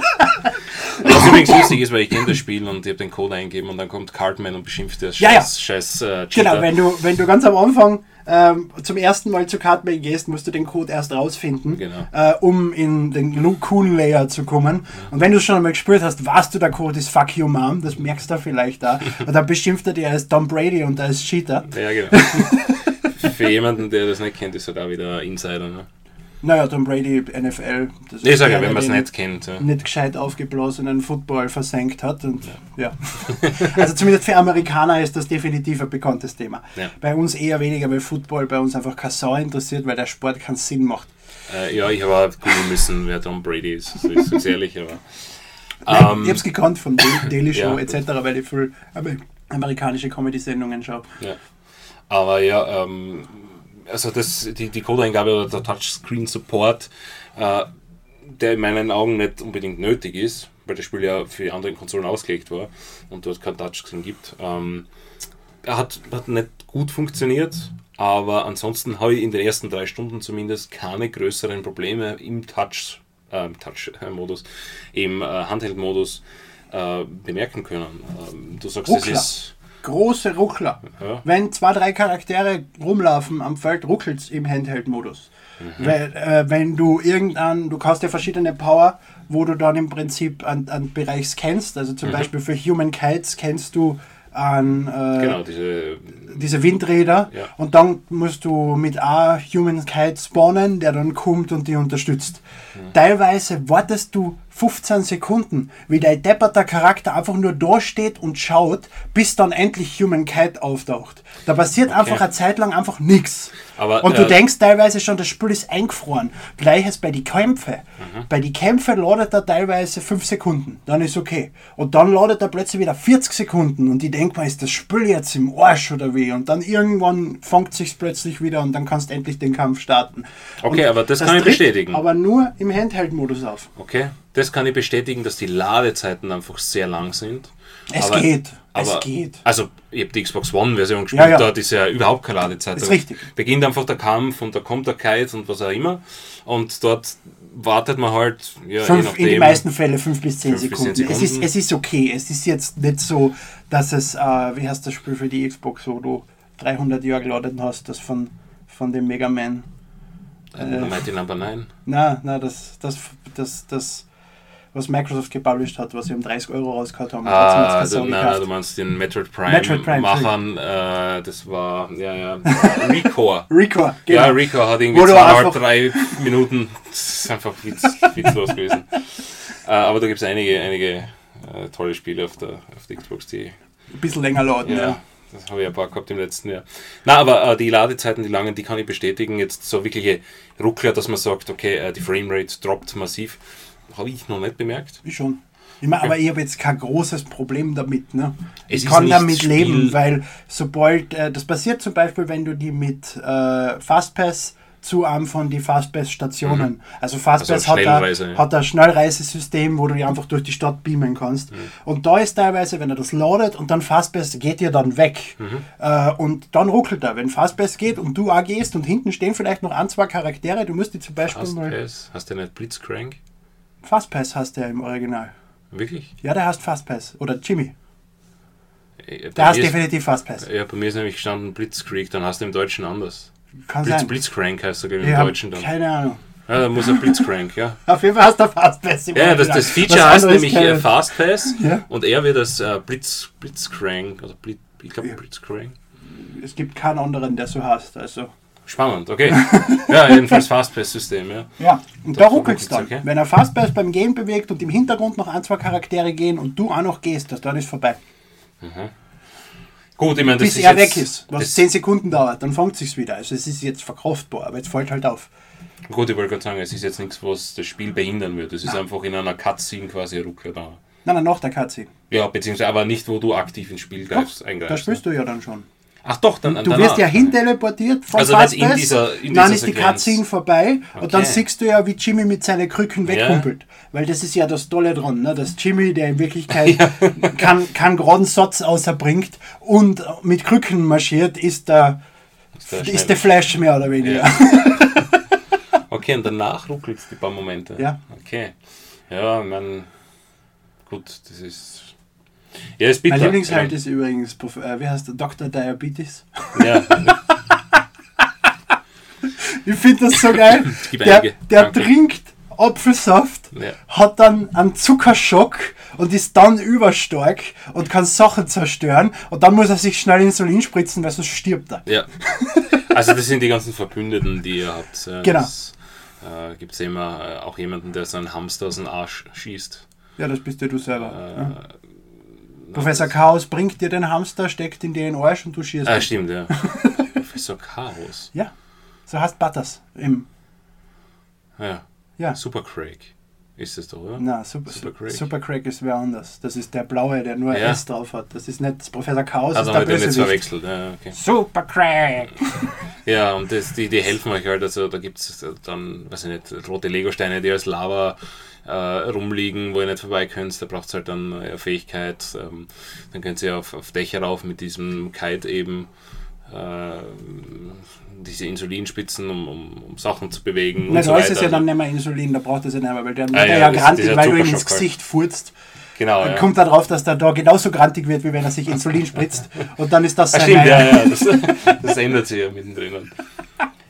Was übrigens lustig ist, weil ich kenne das Spiel und ich habe den Code eingegeben und dann kommt Cartman und beschimpft das Ja, ja. scheiß, scheiß äh, Cheater. Genau, wenn du, wenn du ganz am Anfang ähm, zum ersten Mal zu Cartman gehst, musst du den Code erst rausfinden, Genau. äh, um in den Coon Layer zu kommen. Und wenn du es schon einmal gespürt hast, weißt du, der Code ist Fuck You Mom, das merkst du vielleicht da. Und dann beschimpft er dich als Tom Brady und als Cheater. Ja, genau. Für jemanden, der das nicht kennt, ist halt auch wieder Insider. Ne? Naja, Tom Brady, NFL. Das Ich sage ja, der, wenn man es nicht kennt. Ja. Nicht gescheit aufgeblasenen Football versenkt hat. Und, ja. also zumindest für Amerikaner ist das definitiv ein bekanntes Thema. Ja. Bei uns eher weniger, weil Football bei uns einfach keine Sau interessiert, weil der Sport keinen Sinn macht. Äh, ja, ich habe auch googeln müssen, wer Tom Brady ist. So ist es ehrlich, aber. Nein, Ähm, ich habe es gekannt von Daily Show Ja. etc., weil ich viel Amer- amerikanische Comedy-Sendungen schaue. Ja. Aber ja, ähm, also das, die, die Codeingabe oder der Touchscreen-Support, äh, der in meinen Augen nicht unbedingt nötig ist, weil das Spiel ja für die anderen Konsolen ausgelegt war und dort kein Touchscreen gibt. Ähm, hat, hat nicht gut funktioniert, aber ansonsten habe ich in den ersten drei Stunden zumindest keine größeren Probleme im Touch, äh, Touch-Modus, im äh, Handheld-Modus äh, bemerken können. Ähm, du sagst, Ruckler. es ist. Große Ruckler. Ja. Wenn zwei, drei Charaktere rumlaufen am Feld, ruckelt es im Handheld-Modus. Mhm. Weil, äh, wenn du irgendein, du kannst ja verschiedene Power, wo du dann im Prinzip an, an Bereich scannst. Also Mhm. zum Beispiel für Human Kites kennst du an äh, Genau, diese diese Windräder Ja. und dann musst du mit A Human Kite spawnen, der dann kommt und die unterstützt. Teilweise wartest du 15 Sekunden, wie dein depperter Charakter einfach nur da steht und schaut, bis dann endlich Human Kite auftaucht. Da passiert einfach eine Zeit lang einfach nichts. Aber, Und du äh, denkst teilweise schon, das Spiel ist eingefroren. Gleiches bei die Kämpfe. Mhm. Bei die Kämpfe ladet er teilweise 5 Sekunden. Dann ist okay. Und dann ladet er plötzlich wieder 40 Sekunden. Und ich denke mal, ist das Spiel jetzt im Arsch oder wie? Und dann irgendwann fängt sich's plötzlich wieder und dann kannst du endlich den Kampf starten. Okay, und aber das kann ich bestätigen. Aber nur im Handheld-Modus auf. Okay, das kann ich bestätigen, dass die Ladezeiten einfach sehr lang sind. Es geht, es aber, geht. Also, ich habe die Xbox One-Version gespielt, Ja, ja. dort ist ja überhaupt keine Ladezeit. Ist Da richtig. Beginnt einfach der Kampf und da kommt der Kite und was auch immer. Und dort wartet man halt, ja, Fünf, nachdem. in die meisten Fälle 5 bis 10 Fünf bis Sekunden. zehn Es, ist, Sekunden. es ist okay. Es ist jetzt nicht so, dass es, äh, wie heißt das Spiel für die Xbox, wo du 300 Jahre geladen hast, das von, von dem Mega Man. Äh, Mighty Number 9. Na, na, das, das, das, das, was Microsoft gepublished hat, was sie um 30 Euro rausgehauen haben. Ah, du, Sau nein, gekauft. du meinst den Metroid Prime, Metroid Prime, äh, das war, ja, ja, Recore. Recore, genau. Ja, Recore hat irgendwie zweieinhalb, drei Minuten. Das ist einfach witz, witzlos gewesen. Äh, aber da gibt es einige, einige äh, tolle Spiele auf der, auf der Xbox, die. Ein bisschen länger laden, Ja, ja. das habe ich ein paar gehabt im letzten Jahr. Na, aber äh, die Ladezeiten, die langen, die kann ich bestätigen. Jetzt so wirkliche Ruckler, dass man sagt, okay, äh, die Framerate droppt massiv, habe ich noch nicht bemerkt. Ich schon. Ich mein, aber ich habe jetzt kein großes Problem damit. Ne? Es Ich kann damit Spiel- leben, weil sobald, äh, das passiert zum Beispiel, wenn du die mit äh, Fastpass zu einem von die Fastpass-Stationen. Also Fastpass Also hat, ein, ja. hat ein Schnellreisesystem, wo du die einfach durch die Stadt beamen kannst. Mhm. Und da ist teilweise, wenn er das ladet und dann Fastpass geht dir dann weg. Mhm. Äh, und dann ruckelt er. Wenn Fastpass geht und du auch gehst und hinten stehen vielleicht noch ein, zwei Charaktere, du musst die zum Beispiel mal... Fastpass, hast du nicht Blitzcrank? Fastpass hast du ja im Original. Wirklich? Ja, der heißt Fastpass. Oder Jimmy. Äh, bei Der heißt definitiv Fastpass. Ja, bei mir ist nämlich gestanden Blitzkrieg, dann hast du im Deutschen anders. Kann Blitz, sein. Blitzcrank heißt er, glaube ich, im Deutschen dann. keine Ahnung. Ja, da muss er Blitzcrank, ja. Auf jeden Fall hast du Fastpass im Ja, das, das Feature Was heißt nämlich keine- äh, Fastpass Ja. und er wird als äh, Blitz, Blitzcrank, oder Blitz, ich glaube Ja. Blitzcrank. Es gibt keinen anderen, der so heißt. Also. Spannend, okay. ja, jedenfalls Fastpass-System, ja. Ja, und Da da ruckelt es dann. okay. Wenn er Fastpass beim Gehen bewegt und im Hintergrund noch ein, zwei Charaktere gehen und du auch noch gehst, das dann ist vorbei. Gut, ich meine, das Bis ist er jetzt, weg ist, was das, 10 Sekunden dauert, dann fängt es wieder. Also es ist jetzt verkraftbar, aber jetzt fällt halt auf. Gut, ich wollte gerade sagen, es ist jetzt nichts, was das Spiel behindern wird. Es ist einfach in einer Cutscene quasi da. Nein, nein, nach der Cutscene. Ja, beziehungsweise aber nicht, wo du aktiv ins Spiel greifst, Da eingreifst. spielst du ja dann schon. Ach doch, dann Du wirst ja hinteleportiert von Also nicht in dieser- in dann ist die. Cutscene vorbei und dann Okay. siehst du ja, wie Jimmy mit seinen Krücken wegkumpelt. Weil das ist ja das Tolle dran, ne? dass Jimmy, der in Wirklichkeit keinen keinen geraden Satz außerbringt und mit Krücken marschiert, ist der, Ist der ist der Flash mehr oder weniger. Okay, und danach ruckelt es die paar Momente. Ja. Okay. Ja, ich mein, gut, das ist. Ja, ist bitter. Mein Lieblingsheld ja. ist übrigens, äh, wie heißt der, Dr. Diabetes. Ja, Ich finde das so geil. der der trinkt Apfelsaft, Ja. hat dann einen Zuckerschock und ist dann überstark und kann Sachen zerstören und dann muss er sich schnell Insulin spritzen, weil sonst stirbt er. ja. Also, das sind die ganzen Verbündeten, die ihr habt. Ja, Genau. Das, äh, gibt es immer äh, auch jemanden, der so einen Hamster aus dem Arsch schießt. Ja, das bist ja du selber. Äh, ja. Professor Chaos bringt dir den Hamster, steckt in dir in den Arsch und du schießt. Ah, ihn. stimmt, ja. Professor Chaos. Ja, so heißt Butters im. Ja. Ja. Super Craig ist es doch, oder? Na, Super, Super Craig. Super Craig ist wer anders. Das ist der blaue, der nur Ja. S drauf hat. Das ist nicht Professor Chaos, Also ist wir der Bösewicht. verwechselt. Ja, okay. Super Craig! Ja, und das, die, die helfen euch halt. Also da gibt es dann, weiß ich nicht, rote Legosteine, die als Lava äh, rumliegen, wo ihr nicht vorbei könnt. Da braucht es halt dann eine Fähigkeit. Ähm, dann könnt ihr auf, auf Dächer rauf mit diesem Kite eben. Äh, diese Insulinspitzen, um, um, um Sachen zu bewegen. Na, und so da weiter. ist es ja dann nicht mehr Insulin, da braucht es ja nicht mehr, weil der Ah, ja, ja, grantig, weil du ihm ins. Gesicht furzt. Genau, Dann ja. kommt drauf, dass der da genauso grantig wird, wie wenn er sich Insulin spritzt. Und dann ist das Ah, sein stimmt, ja, ja, das, das ändert sich ja mittendrin.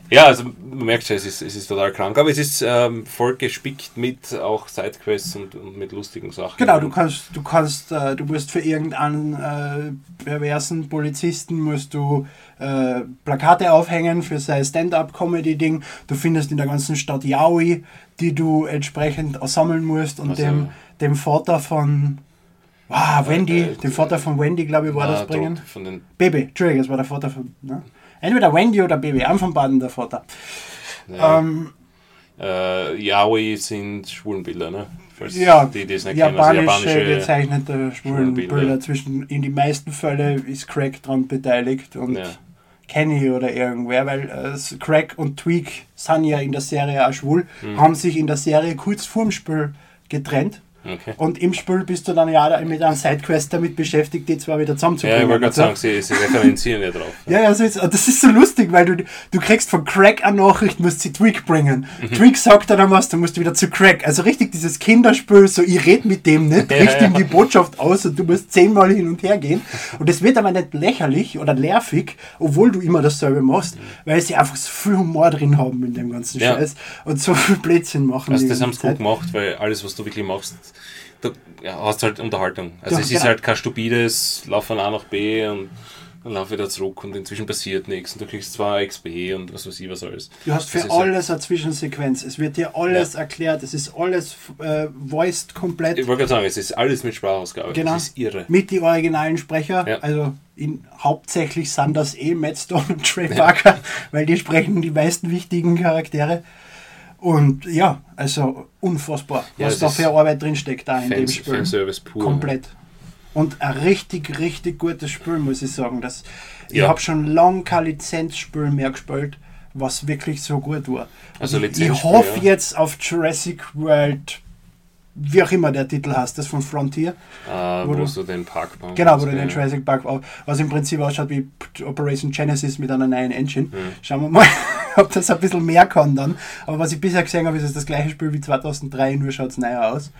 Ja, also man merkt schon, es ist, es ist total krank, aber es ist ähm, voll gespickt mit auch Sidequests und, und mit lustigen Sachen. Genau, du kannst, du kannst, äh, du musst für irgendeinen äh, perversen Polizisten musst du äh, Plakate aufhängen für sein Stand-up-Comedy-Ding. Du findest in der ganzen Stadt Yaoi, die du entsprechend sammeln musst und Also- dem, dem Vater von ah, Wendy, äh, dem Vater von Wendy, glaube ich, war das bringen. Von den, Baby, Entschuldigung, das war der Vater von. Ne? Entweder Wendy oder Baby, einem von beiden der Vater. ja, Ähm, äh, Yaoi sind Schwulenbilder, ne? Falls Ja, die, die also japanische, japanische. gezeichnete Schwulenbilder. Schwulenbilder. Zwischen, in die meisten Fälle ist Craig dran beteiligt und Ja. Kenny oder irgendwer, weil äh, Craig und Tweak sind ja in der Serie auch schwul, Mhm. haben sich in der Serie kurz vorm Spiel getrennt. Okay. Und im Spiel bist du dann ja mit einem Sidequest damit beschäftigt, die zwei wieder Ja, zusammenzubringen. ich wollte gerade und so. sagen, sie, sie referenzieren ja drauf. Ja, ja, so ist, und das ist so lustig, weil du, du kriegst von Craig eine Nachricht, musst sie Tweak bringen. Mhm. Tweak sagt dann was, du musst wieder zu Craig. Also richtig dieses Kinderspiel, so ich red mit dem nicht, Ja, richte ja. ihm die Botschaft aus und du musst zehnmal hin und her gehen. Und es wird aber nicht lächerlich oder nervig, obwohl du immer dasselbe machst, weil sie einfach so viel Humor drin haben in dem ganzen Ja. Scheiß und so viel Blödsinn machen. Also das haben sie gut gemacht, weil alles, was du wirklich machst, du ja, hast halt Unterhaltung. Also Ja, es ist genau. halt kein stupides, lauf von A nach B und dann lauf wieder zurück und inzwischen passiert nichts und du kriegst zwar XP und was weiß ich was alles. Du hast für ist halt- alles eine Zwischensequenz. Es wird dir alles erklärt. Es ist alles äh, voiced komplett. Ich wollte gerade sagen, es ist alles mit Sprachausgabe. Genau. Das ist irre. Mit die originalen Sprecher. Ja. Also in, hauptsächlich sind das eh Matt Stone und Trey Parker, weil die sprechen die meisten wichtigen Charaktere. Und ja, also unfassbar, Ja, was da für Arbeit drinsteckt da in dem Spiel. Fanservice pur. Komplett. Und ein richtig, richtig gutes Spiel, muss ich sagen. Das, Ich Ja. habe schon lange kein Lizenzspiel mehr gespielt, was wirklich so gut war. Also ich, ich hoffe ja. jetzt auf Jurassic World, wie auch immer der Titel heißt, das von Frontier. Äh, Wo wo, du- den Park bauen Genau, wo du den. Jurassic Park, auf- was im Prinzip ausschaut wie Operation Genesis mit einer neuen Engine. Mhm. Schauen wir mal, ob das ein bisschen mehr kann dann. Aber was ich bisher gesehen habe, ist es das gleiche Spiel wie 2003, nur schaut es neuer aus.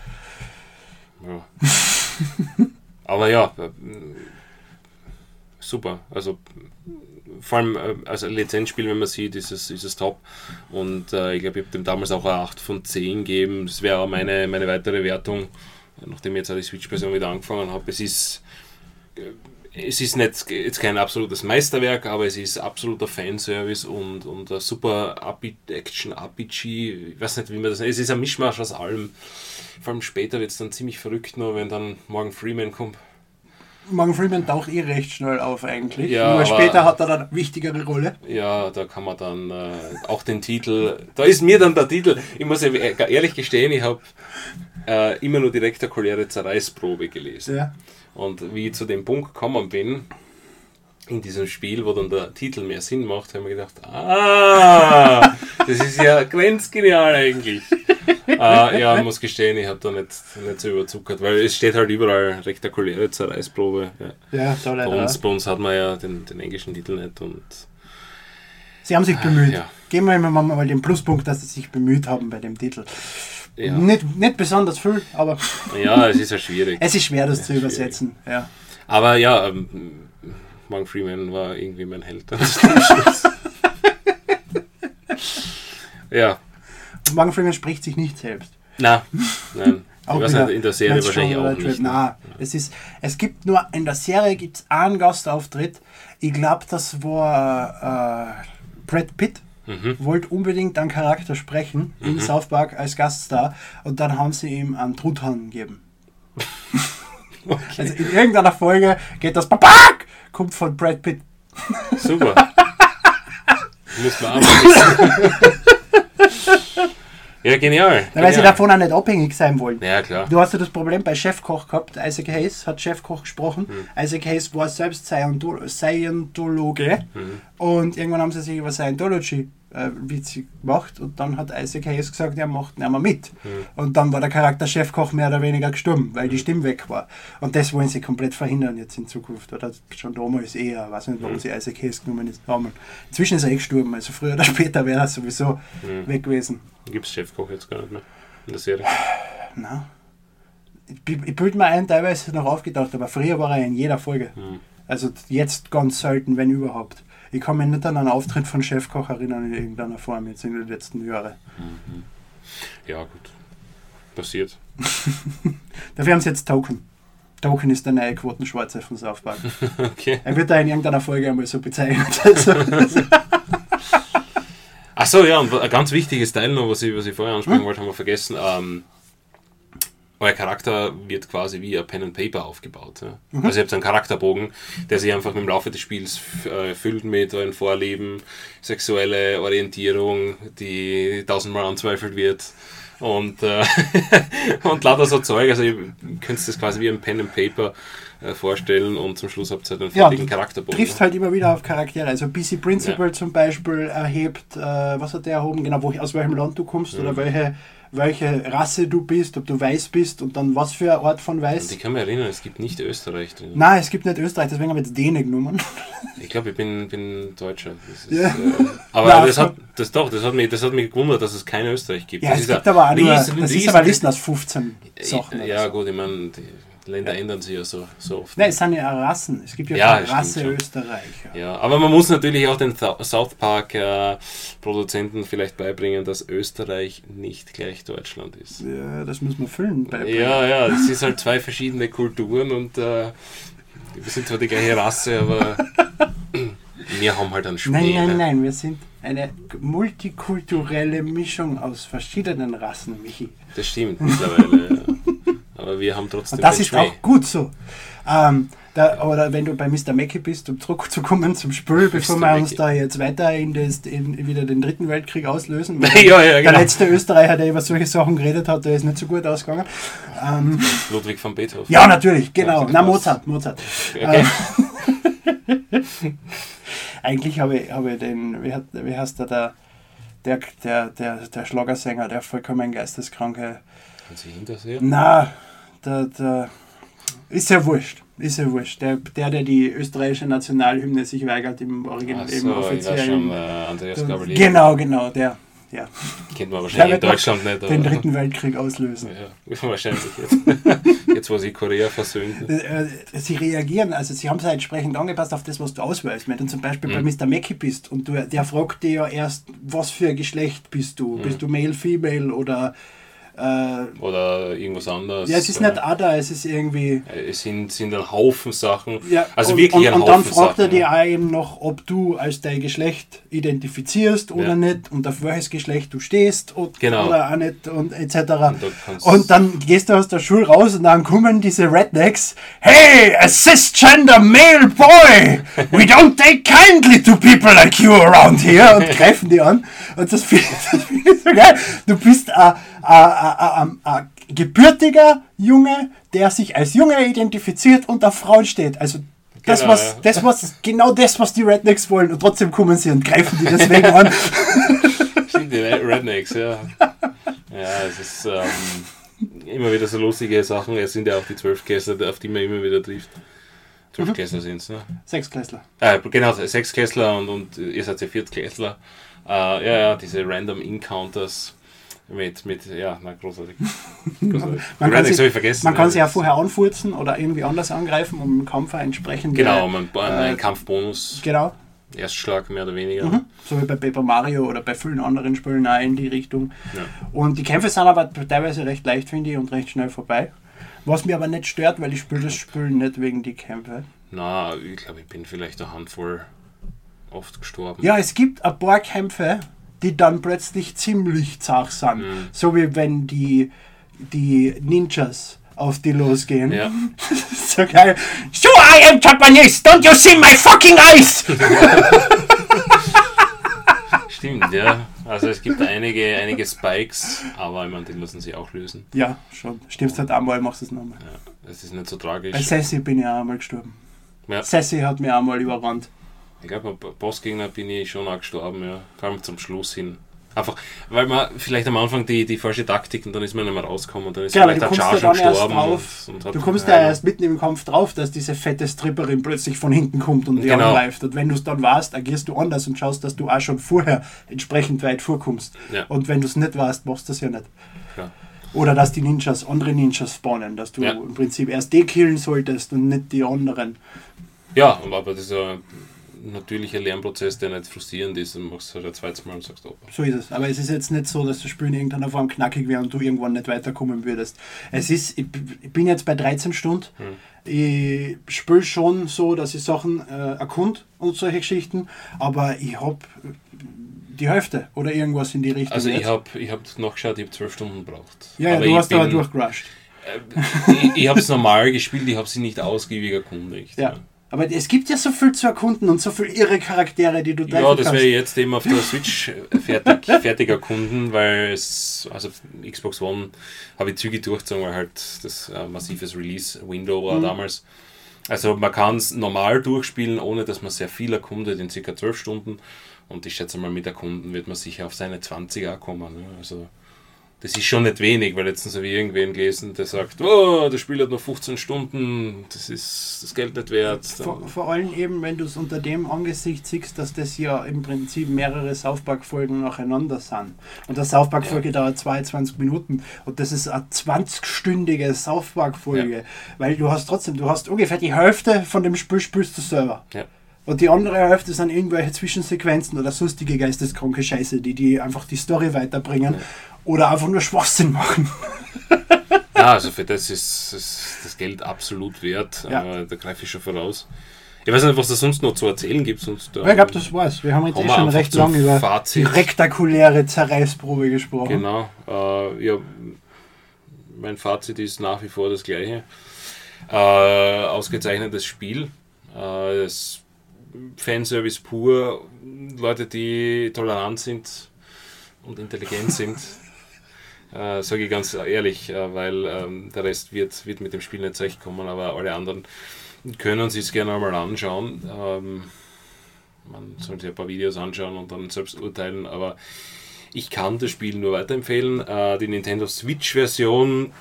Ja. Aber ja, äh, super. Also vor allem äh, als Lizenzspiel, wenn man sieht, ist es, ist es top. Und äh, ich glaube, ich habe dem damals auch eine 8 von 10 gegeben. Das wäre auch meine, meine weitere Wertung, nachdem ich jetzt auch die Switch-Version wieder angefangen habe. Es ist, äh, es ist nicht jetzt kein absolutes Meisterwerk, aber es ist absoluter Fanservice und, und ein super Action-RPG. Ich weiß nicht, wie man das nennt. Es ist ein Mischmasch aus allem. Vor allem später wird es dann ziemlich verrückt, nur wenn dann Morgan Freeman kommt. Morgan Freeman taucht eh recht schnell auf eigentlich. Ja, Nur aber- später hat er dann eine wichtigere Rolle. Ja, da kann man dann äh, auch den Titel. Da ist mir dann der Titel. Ich muss ja ehrlich gestehen, ich habe äh, immer nur die rektakuläre Zerreißprobe gelesen. Ja. Und wie ich zu dem Punkt gekommen bin, in diesem Spiel, wo dann der Titel mehr Sinn macht, habe ich mir gedacht, ah, das ist ja grenzgenial eigentlich. äh, ja, muss gestehen, ich habe da nicht, nicht so überzuckert, weil es steht halt überall rektakuläre Zerreißprobe. Ja. Ja, da Bei, uns, bei uns hat man ja den, den englischen Titel nicht und Sie haben sich bemüht. Ja. Geben wir immer mal den Pluspunkt, dass sie sich bemüht haben bei dem Titel. ja, Nicht, nicht besonders viel, aber ja es ist ja schwierig. es ist schwer, das Ja, zu schwierig. übersetzen. Ja. Aber ja, ähm, Morgan Freeman war irgendwie mein Held. ja, Morgan Freeman spricht sich nicht selbst. na, nein. Ich Auch weiß wieder nicht, in der Serie wahrscheinlich auch nicht. ne? Nein, es, ist, es gibt nur, in der Serie gibt es einen Gastauftritt. Ich glaube, das war äh, Brad Pitt Mhm. wollte unbedingt einen Charakter sprechen in South Park als Gaststar und dann haben sie ihm einen Truthahn gegeben. Also in irgendeiner Folge geht das Babak! Kommt von Brad Pitt. Super. Muss man auch. Ja, genial. Weil sie genial. davon auch nicht abhängig sein wollen. Ja, klar. Du hast ja das Problem bei Chefkoch gehabt. Isaac Hayes hat Chefkoch gesprochen. Hm. Isaac Hayes war selbst Sciento- Scientologe. Hm. Und irgendwann haben sie sich über Scientology äh, witzig gemacht. Und dann hat Isaac Hayes gesagt, er macht nicht mehr mit. Hm. Und dann war der Charakter Chefkoch mehr oder weniger gestorben, weil die Stimme weg war. Und das wollen sie komplett verhindern jetzt in Zukunft. Oder schon damals eher. Ich weiß nicht, Hm. warum sie Isaac Hayes genommen ist- haben. Inzwischen ist er eh gestorben. Also früher oder später wäre er sowieso Hm. weg gewesen. Gibt es Chefkoch jetzt gar nicht mehr in der Serie. Nein. Ich, ich bilde mir ein, teilweise noch aufgedacht, aber früher war er in jeder Folge. Hm. Also jetzt ganz selten, wenn überhaupt. Ich kann mich nicht an einen Auftritt von Chefkoch erinnern in irgendeiner Form jetzt in den letzten Jahren. Ja, gut. Passiert. Dafür haben sie jetzt Token. Token ist der neue Quotenschwarze von South Park. Okay. Er wird da in irgendeiner Folge einmal so bezeichnet. Also, Achso, ja, und ein ganz wichtiges Teil noch, was ich, was ich vorher ansprechen wollte, haben wir vergessen. Ähm, euer Charakter wird quasi wie ein Pen and Paper aufgebaut. Ja? Mhm. Also ihr habt einen Charakterbogen, der sich einfach im Laufe des Spiels äh, füllt mit euren Vorlieben, sexuelle Orientierung, die tausendmal anzweifelt wird. Und, äh, und lauter so Zeug. Also ihr könnt das quasi wie ein Pen and Paper äh, vorstellen und zum Schluss habt ihr halt einen ja, fertigen du Charakterbogen. triffst halt immer wieder auf Charaktere. Also BC Principal Ja. zum Beispiel erhebt, äh, was hat der erhoben, genau, wo, aus welchem Land du kommst Mhm. oder welche, welche Rasse du bist, ob du weiß bist und dann was für eine Art von weiß. Und ich kann mich erinnern, es gibt nicht Österreich drin. Nein, es gibt nicht Österreich, deswegen haben wir jetzt Däne genommen. Ich glaube, ich bin, bin Deutscher. Das ist, Ja. äh, aber Na, das hat, das doch, das hat, mich, das hat mich gewundert, dass es kein Österreich gibt. Ja, das es ist gibt aber auch nur, riesen- das ist riesen- aber eine Listen aus 15 Sachen. Ja, so. gut, ich meine, Länder ändern sich ja so, so oft. Nein, es sind ja Rassen. Es gibt ja, Ja, stimmt Rasse schon. Österreicher. Ja, aber man muss natürlich auch den South Park äh, Produzenten vielleicht beibringen, dass Österreich nicht gleich Deutschland ist. Ja, das muss man füllen. Bei Ja, ja, es ist halt zwei verschiedene Kulturen und äh, wir sind zwar die gleiche Rasse, aber wir haben halt einen Schmäh. Nein, nein, ne? nein, wir sind eine multikulturelle Mischung aus verschiedenen Rassen, Michi. Das stimmt mittlerweile. ja. Aber wir haben trotzdem Und das ist auch gut so. Ähm, da, oder wenn du bei Mr. Mackey bist, um zurückzukommen zum Spiel, bevor wir uns da jetzt weiter in, das, in wieder den dritten Weltkrieg auslösen. Ja, ja, Der genau. letzte Österreicher, der über solche Sachen geredet hat, der ist nicht so gut ausgegangen. Ähm, Ludwig van Beethoven. ja, natürlich, genau. Ja, Na, was? Mozart, Mozart. Okay. Eigentlich habe ich, habe ich den, wie, hat, wie heißt der, der, der, der, der, der Schlagersänger, der vollkommen geisteskranke. Kann Sie hintersehen? Na, der, der, ist ja wurscht. Ist ja wurscht. Der, der, der die österreichische Nationalhymne sich weigert im Original, im so, weiß offiziellen. schon, äh, Andreas Gabalier. Genau, genau, der. Ja, Kennt man Der wahrscheinlich in Deutschland nicht. den aber- dritten Weltkrieg auslösen. Ja, wahrscheinlich jetzt. jetzt, wo sie Korea versöhnt. Äh, Sie reagieren, also sie haben es ja entsprechend angepasst auf das, was du auswählst. Wenn du zum Beispiel bei Mr. Mackey bist und du, der fragt dir ja erst, was für ein Geschlecht bist du? Bist du Male, Female oder äh, Oder irgendwas anderes. ja, es ist äh, nicht Ada, es ist irgendwie. Es sind, sind ein Haufen Sachen. Ja, also und, wirklich und, ein und dann Haufen fragt er Sachen. dir auch eben noch, ob du als dein Geschlecht identifizierst oder Ja. nicht und auf welches Geschlecht du stehst und, Genau. oder auch nicht und etc. Und Und dann gehst du aus der Schule raus und dann kommen diese Rednecks. Hey, a cisgender male boy! We don't take kindly to people like you around here! Und greifen die an. Und das finde das find ich so geil. Du bist ein, ein, ein, ein gebürtiger Junge, der sich als Junge identifiziert und auf Frauen steht. Also das, Genau, was, das, was, genau das, was die Rednecks wollen. Und trotzdem kommen sie und greifen die deswegen an. Stimmt, die Rednecks, ja. Ja, es ist ähm, immer wieder so lustige Sachen. Es sind ja auch die Zwölfklässler, auf die man immer wieder trifft. Zwölfklässler sind es, ne? Sechsklässler. Äh, genau, Sechsklässler und, und ihr seid ja Viertklässler. Äh, ja, ja, diese Random Encounters mit, mit ja, na, großartig. großartig. Man kann, Rednecks sich, vergessen. man kann ja. sie ja vorher anfurzen oder irgendwie anders angreifen, um im Kampf entsprechend. Genau, man, ein Äh, Kampfbonus, Genau. Erstschlag mehr oder weniger. Mhm. So wie bei Paper Mario oder bei vielen anderen Spielen auch in die Richtung. Ja. Und die Kämpfe sind aber teilweise recht leicht, finde ich, und recht schnell vorbei. Was mir aber nicht stört, weil ich spiele das Spiel nicht wegen die Kämpfe. Na, ich glaube, ich bin vielleicht eine Handvoll oft gestorben. Ja, es gibt ein paar Kämpfe, die dann plötzlich ziemlich zart sind. So wie wenn die, die Ninjas auf die losgehen. Ja. so geil. So I am Japanese, don't you see my fucking eyes? Stimmt, ja. Also es gibt einige, einige Spikes, aber ich meine, die müssen sie auch lösen. ja, schon. Stirbst halt einmal, machst es nochmal. Ja, das ist nicht so Bei tragisch. Sassy bin ich auch einmal gestorben. Ja. Sassy hat mir einmal überrannt. Ich glaube, bei Bossgegner bin ich schon auch gestorben, ja. Vor allem zum Schluss hin. Einfach, weil man vielleicht am Anfang die, die falsche Taktik und dann ist man nicht mehr rausgekommen und dann ist Genau, vielleicht der ja Charge erst gestorben. drauf. und- und Du kommst ja erst mitten im Kampf drauf, dass diese fette Stripperin plötzlich von hinten kommt und die Genau. angreift. Und wenn du es dann warst, agierst du anders und schaust, dass du auch schon vorher entsprechend weit vorkommst. Ja. Und wenn du es nicht warst, machst du es ja nicht. Klar. Oder dass die Ninjas andere Ninjas spawnen, dass du Ja. im Prinzip erst die killen solltest und nicht die anderen. Ja, aber das ist ein natürlicher Lernprozess, der nicht frustrierend ist. Und machst du halt ein zweites Mal und sagst, oh. So ist es. Aber es ist jetzt nicht so, dass das Spiel in irgendeiner Form knackig wäre und du irgendwann nicht weiterkommen würdest. Es ist, ich, ich bin jetzt bei 13 Stunden. Hm. Ich spiele schon so, dass ich Sachen äh, erkund und solche Geschichten, aber ich habe die Hälfte oder irgendwas in die Richtung. Also ich habe ich hab nachgeschaut, ich habe zwölf Stunden gebraucht. ja, ja, du hast aber durchgerusht. ich ich habe es normal gespielt, ich habe sie nicht ausgiebig erkundigt. Ja. Aber es gibt ja so viel zu erkunden und so viele irre Charaktere, die du treffen Ja, das werde ich jetzt eben auf der Switch fertig, fertig erkunden, weil es, also auf Xbox One habe ich zügig durchgezogen, weil halt das äh, massives Release-Window war Mhm. damals. Also man kann es normal durchspielen, ohne dass man sehr viel erkundet, in circa 12 Stunden. Und ich schätze mal, mit Erkunden wird man sicher auf seine 20er kommen. Ne? Also das ist schon nicht wenig, weil letztens habe ich irgendwen gelesen, der sagt, oh, das Spiel hat noch 15 Stunden, das ist das Geld nicht wert. Vor, vor allem eben, wenn du es unter dem Angesicht siehst, dass das ja im Prinzip mehrere South Park-Folgen nacheinander sind. Und der South Park-Folge dauert 22 Minuten und das ist eine 20-stündige South Park-Folge. Ja. Weil du hast trotzdem, du hast ungefähr die Hälfte von dem Spiel spielst du selber. Ja. Und die andere Hälfte sind irgendwelche Zwischensequenzen oder sonstige geisteskranke Scheiße, die, die einfach die Story weiterbringen oder einfach nur Schwachsinn machen. Ja, also für das ist, ist das Geld absolut wert. Ja. Da greife ich schon voraus. Ich weiß nicht, was es sonst noch zu erzählen gibt. Sonst, Ja, ich glaube, das war's. Wir haben jetzt eh wir schon einfach recht lange über Fazit. die rektakuläre Zerreißprobe gesprochen. Genau. Äh, ja, mein Fazit ist nach wie vor das gleiche. Äh, ausgezeichnetes Spiel. Äh, das Fanservice pur. Leute, die tolerant sind und intelligent sind. Äh, Sage ich ganz ehrlich, äh, weil ähm, der Rest wird, wird mit dem Spiel nicht zurechtkommen, aber alle anderen können sich es gerne einmal anschauen. Ähm, man sollte sich ein paar Videos anschauen und dann selbst urteilen, aber ich kann das Spiel nur weiterempfehlen. Äh, die Nintendo Switch-Version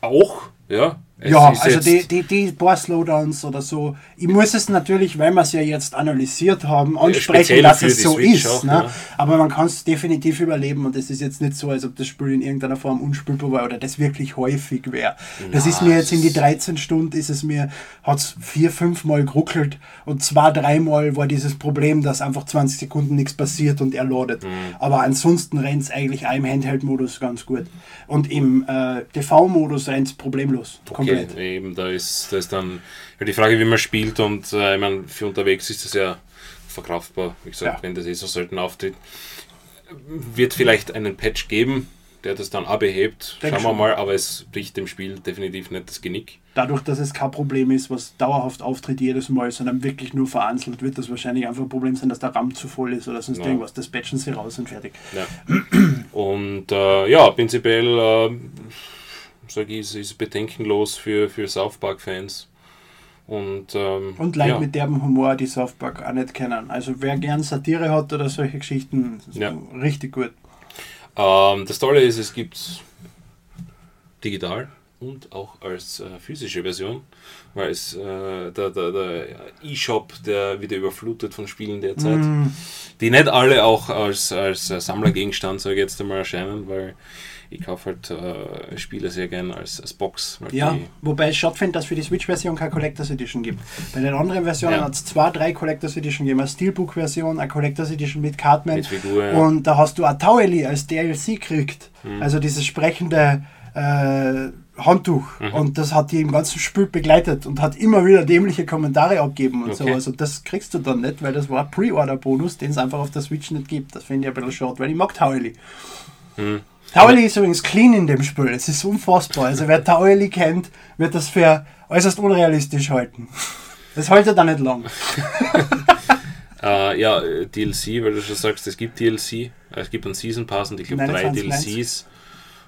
auch, ja. Es Ja, also die, die, die paar Slowdowns oder so. Ich muss es natürlich, weil wir es ja jetzt analysiert haben, ansprechen, dass es so Switch ist. auch, ne? ja. Aber man kann es definitiv überleben und es ist jetzt nicht so, als ob das Spiel in irgendeiner Form unspielbar war oder das wirklich häufig wäre. Das ist mir jetzt in die es- 13 Stunden, ist es mir, hat es vier, fünf Mal geruckelt und zwei, dreimal war dieses Problem, dass einfach 20 Sekunden nichts passiert und er ladet. Mhm. Aber ansonsten rennt es eigentlich auch im Handheld-Modus ganz gut. Und im äh, TV-Modus rennt es problemlos. Komplett. Okay, eben, da ist, da ist dann ja, die Frage, wie man spielt und äh, ich meine, für unterwegs ist das ja verkraftbar. Wie gesagt, Ja. wenn das eh so selten auftritt, wird vielleicht einen Patch geben, der das dann abhebt. Denke Schauen wir schon. mal, aber es bricht dem Spiel definitiv nicht das Genick. dadurch, dass es kein Problem ist, was dauerhaft auftritt jedes Mal, sondern wirklich nur vereinzelt, wird das wahrscheinlich einfach ein Problem sein, dass der RAM zu voll ist oder sonst Ja. irgendwas. Das patchen sie raus und fertig. Ja. Und äh, ja, prinzipiell äh, sage ich, es ist bedenkenlos für, für South Park-Fans. Und, ähm, Und Leute ja. mit derben Humor, die South Park auch nicht kennen. Also wer gern Satire hat oder solche Geschichten, ist Ja. richtig gut. Ähm, das Tolle ist, es gibt digital und auch als äh, physische Version, weil es äh, der, der, der E-Shop, der wieder überflutet von Spielen derzeit, Mm, die nicht alle auch als, als äh, Sammlergegenstand, sage ich jetzt einmal, erscheinen, weil ich kaufe halt äh, Spiele sehr gern als, als Box. Ja, wobei ich schade finde, dass es für die Switch-Version keine Collectors Edition gibt. Bei den anderen Versionen Ja. hat es zwei, drei Collectors Edition gegeben. Eine Steelbook-Version, eine Collectors Edition mit Cartman. mit Figur. Und da hast du Ataueli als DLC gekriegt. Mhm. Also dieses sprechende äh, Handtuch. Mhm. Und das hat die im ganzen Spiel begleitet und hat immer wieder dämliche Kommentare abgeben und Okay. sowas. Und das kriegst du dann nicht, weil das war ein Pre-Order-Bonus, den es einfach auf der Switch nicht gibt. Das finde ich ein bisschen schade, weil ich mag Tauli. Hm. Tauli ist übrigens clean in dem Spiel. Es ist unfassbar. Also wer Tauli kennt, wird das für äußerst unrealistisch halten. Das haltet er nicht lang. Äh, ja, DLC, weil du schon sagst, es gibt DLC. Es gibt einen Season Pass und ich glaube drei 29. DLCs.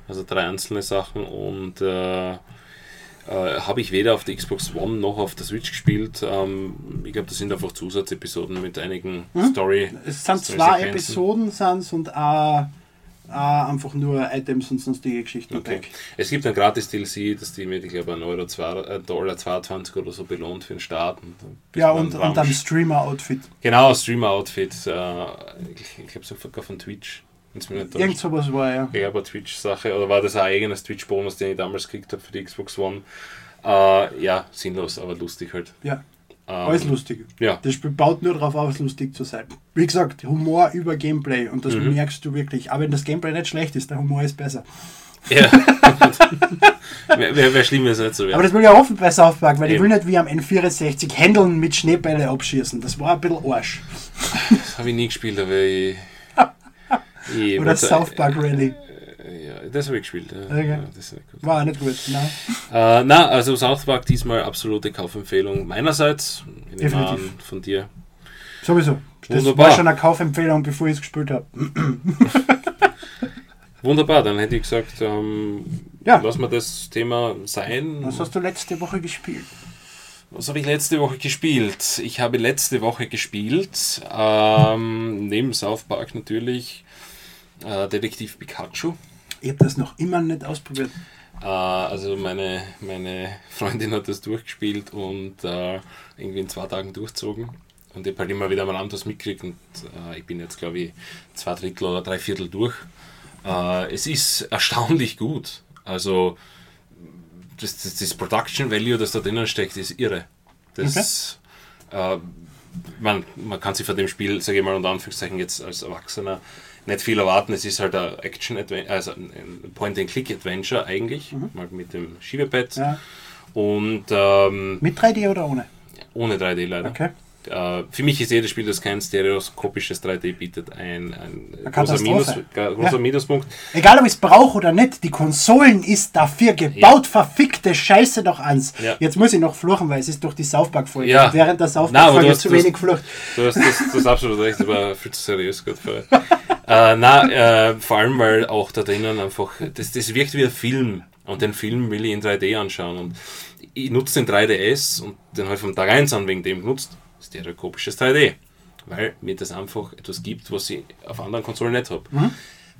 Also drei einzelne Sachen und äh, äh, habe ich weder auf der Xbox One noch auf der Switch gespielt. Ähm, ich glaube, das sind einfach Zusatzepisoden mit einigen Story. Hm? Es sind Story- zwei. Episoden sind's und auch, auch einfach nur Items und sonstige Geschichten. Okay. weg. Es gibt ein gratis DLC, das die mit, ich glaube, 1 Euro, 2, äh, Dollar 22 oder so belohnt für den Start. Und Ja, und, und am Streamer-Outfit. Genau, Streamer-Outfit. Äh, ich ich glaube sogar von Twitch. Irgend sowas war ja. Ja, aber Twitch-Sache. Oder war das ein eigenes Twitch-Bonus, den ich damals gekriegt habe für die Xbox One? Äh, ja, sinnlos, aber lustig halt. Ja, alles lustig. Ja, Das Spiel baut nur darauf auf, lustig zu sein. Wie gesagt, Humor über Gameplay und das Mhm. merkst du wirklich. Aber wenn das Gameplay nicht schlecht ist, der Humor ist besser. ja. Wäre wär, wär schlimm, wenn es nicht so Aber wäre. das will ich auch hoffen bei South Park, weil ich Eben. will nicht wie am N64 Händeln mit Schneebälle abschießen. Das war ein bisschen Arsch. Das habe ich nie gespielt, aber ich. ich Oder South Park Rally. Das habe ich gespielt. Okay. Ja, das nicht gut. War auch nicht gut. Nein. Äh, na, also South Park diesmal absolute Kaufempfehlung meinerseits. Definitiv. an, von dir. Sowieso. Das Wunderbar. war schon eine Kaufempfehlung, bevor ich es gespielt habe. Wunderbar, dann hätte ich gesagt, ähm, Ja. lassen wir das Thema sein. Was hast du letzte Woche gespielt? Was habe ich letzte Woche gespielt? Ich habe letzte Woche gespielt, ähm, neben South Park natürlich, äh, Detektiv Pikachu. Ich habe das noch immer nicht ausprobiert. Äh, also meine, meine Freundin hat das durchgespielt und äh, irgendwie in zwei Tagen durchzogen. Und ich habe halt immer wieder am Abend was mitgekriegt und äh, ich bin jetzt, glaube ich, zwei Drittel oder drei Viertel durch. Äh, es ist erstaunlich gut. Also das, das, das Production Value, das da drinnen steckt, ist irre. Das, äh, man, man kann sich von dem Spiel, sage ich mal unter Anführungszeichen, jetzt als Erwachsener nicht viel erwarten. Es ist halt ein Action also ein Point-and-Click-Adventure eigentlich, mal mit dem Schiebepad Ja. und ähm, Mit 3D oder ohne? ohne 3D leider. Okay. Äh, für mich ist jedes Spiel, das kein stereoskopisches 3D bietet, ein, ein großer. Minus, großer Ja. Minuspunkt. Egal ob ich es brauche oder nicht, die Konsolen ist dafür gebaut, verfickte Scheiße doch ans. Ja. Jetzt muss ich noch fluchen, weil es ist durch die South Park-Folge. Ja. Während der hast- zu wenig geflucht. Du hast das, das absolut recht, aber viel zu seriös gut für. äh, na, äh, vor allem, weil auch da drinnen einfach, das, das wirkt wie ein Film und den Film will ich in 3D anschauen und ich nutze den 3DS und den habe ich vom Tag 1 an wegen dem genutzt, stereoskopisches 3D, weil mir das einfach etwas gibt, was ich auf anderen Konsolen nicht habe.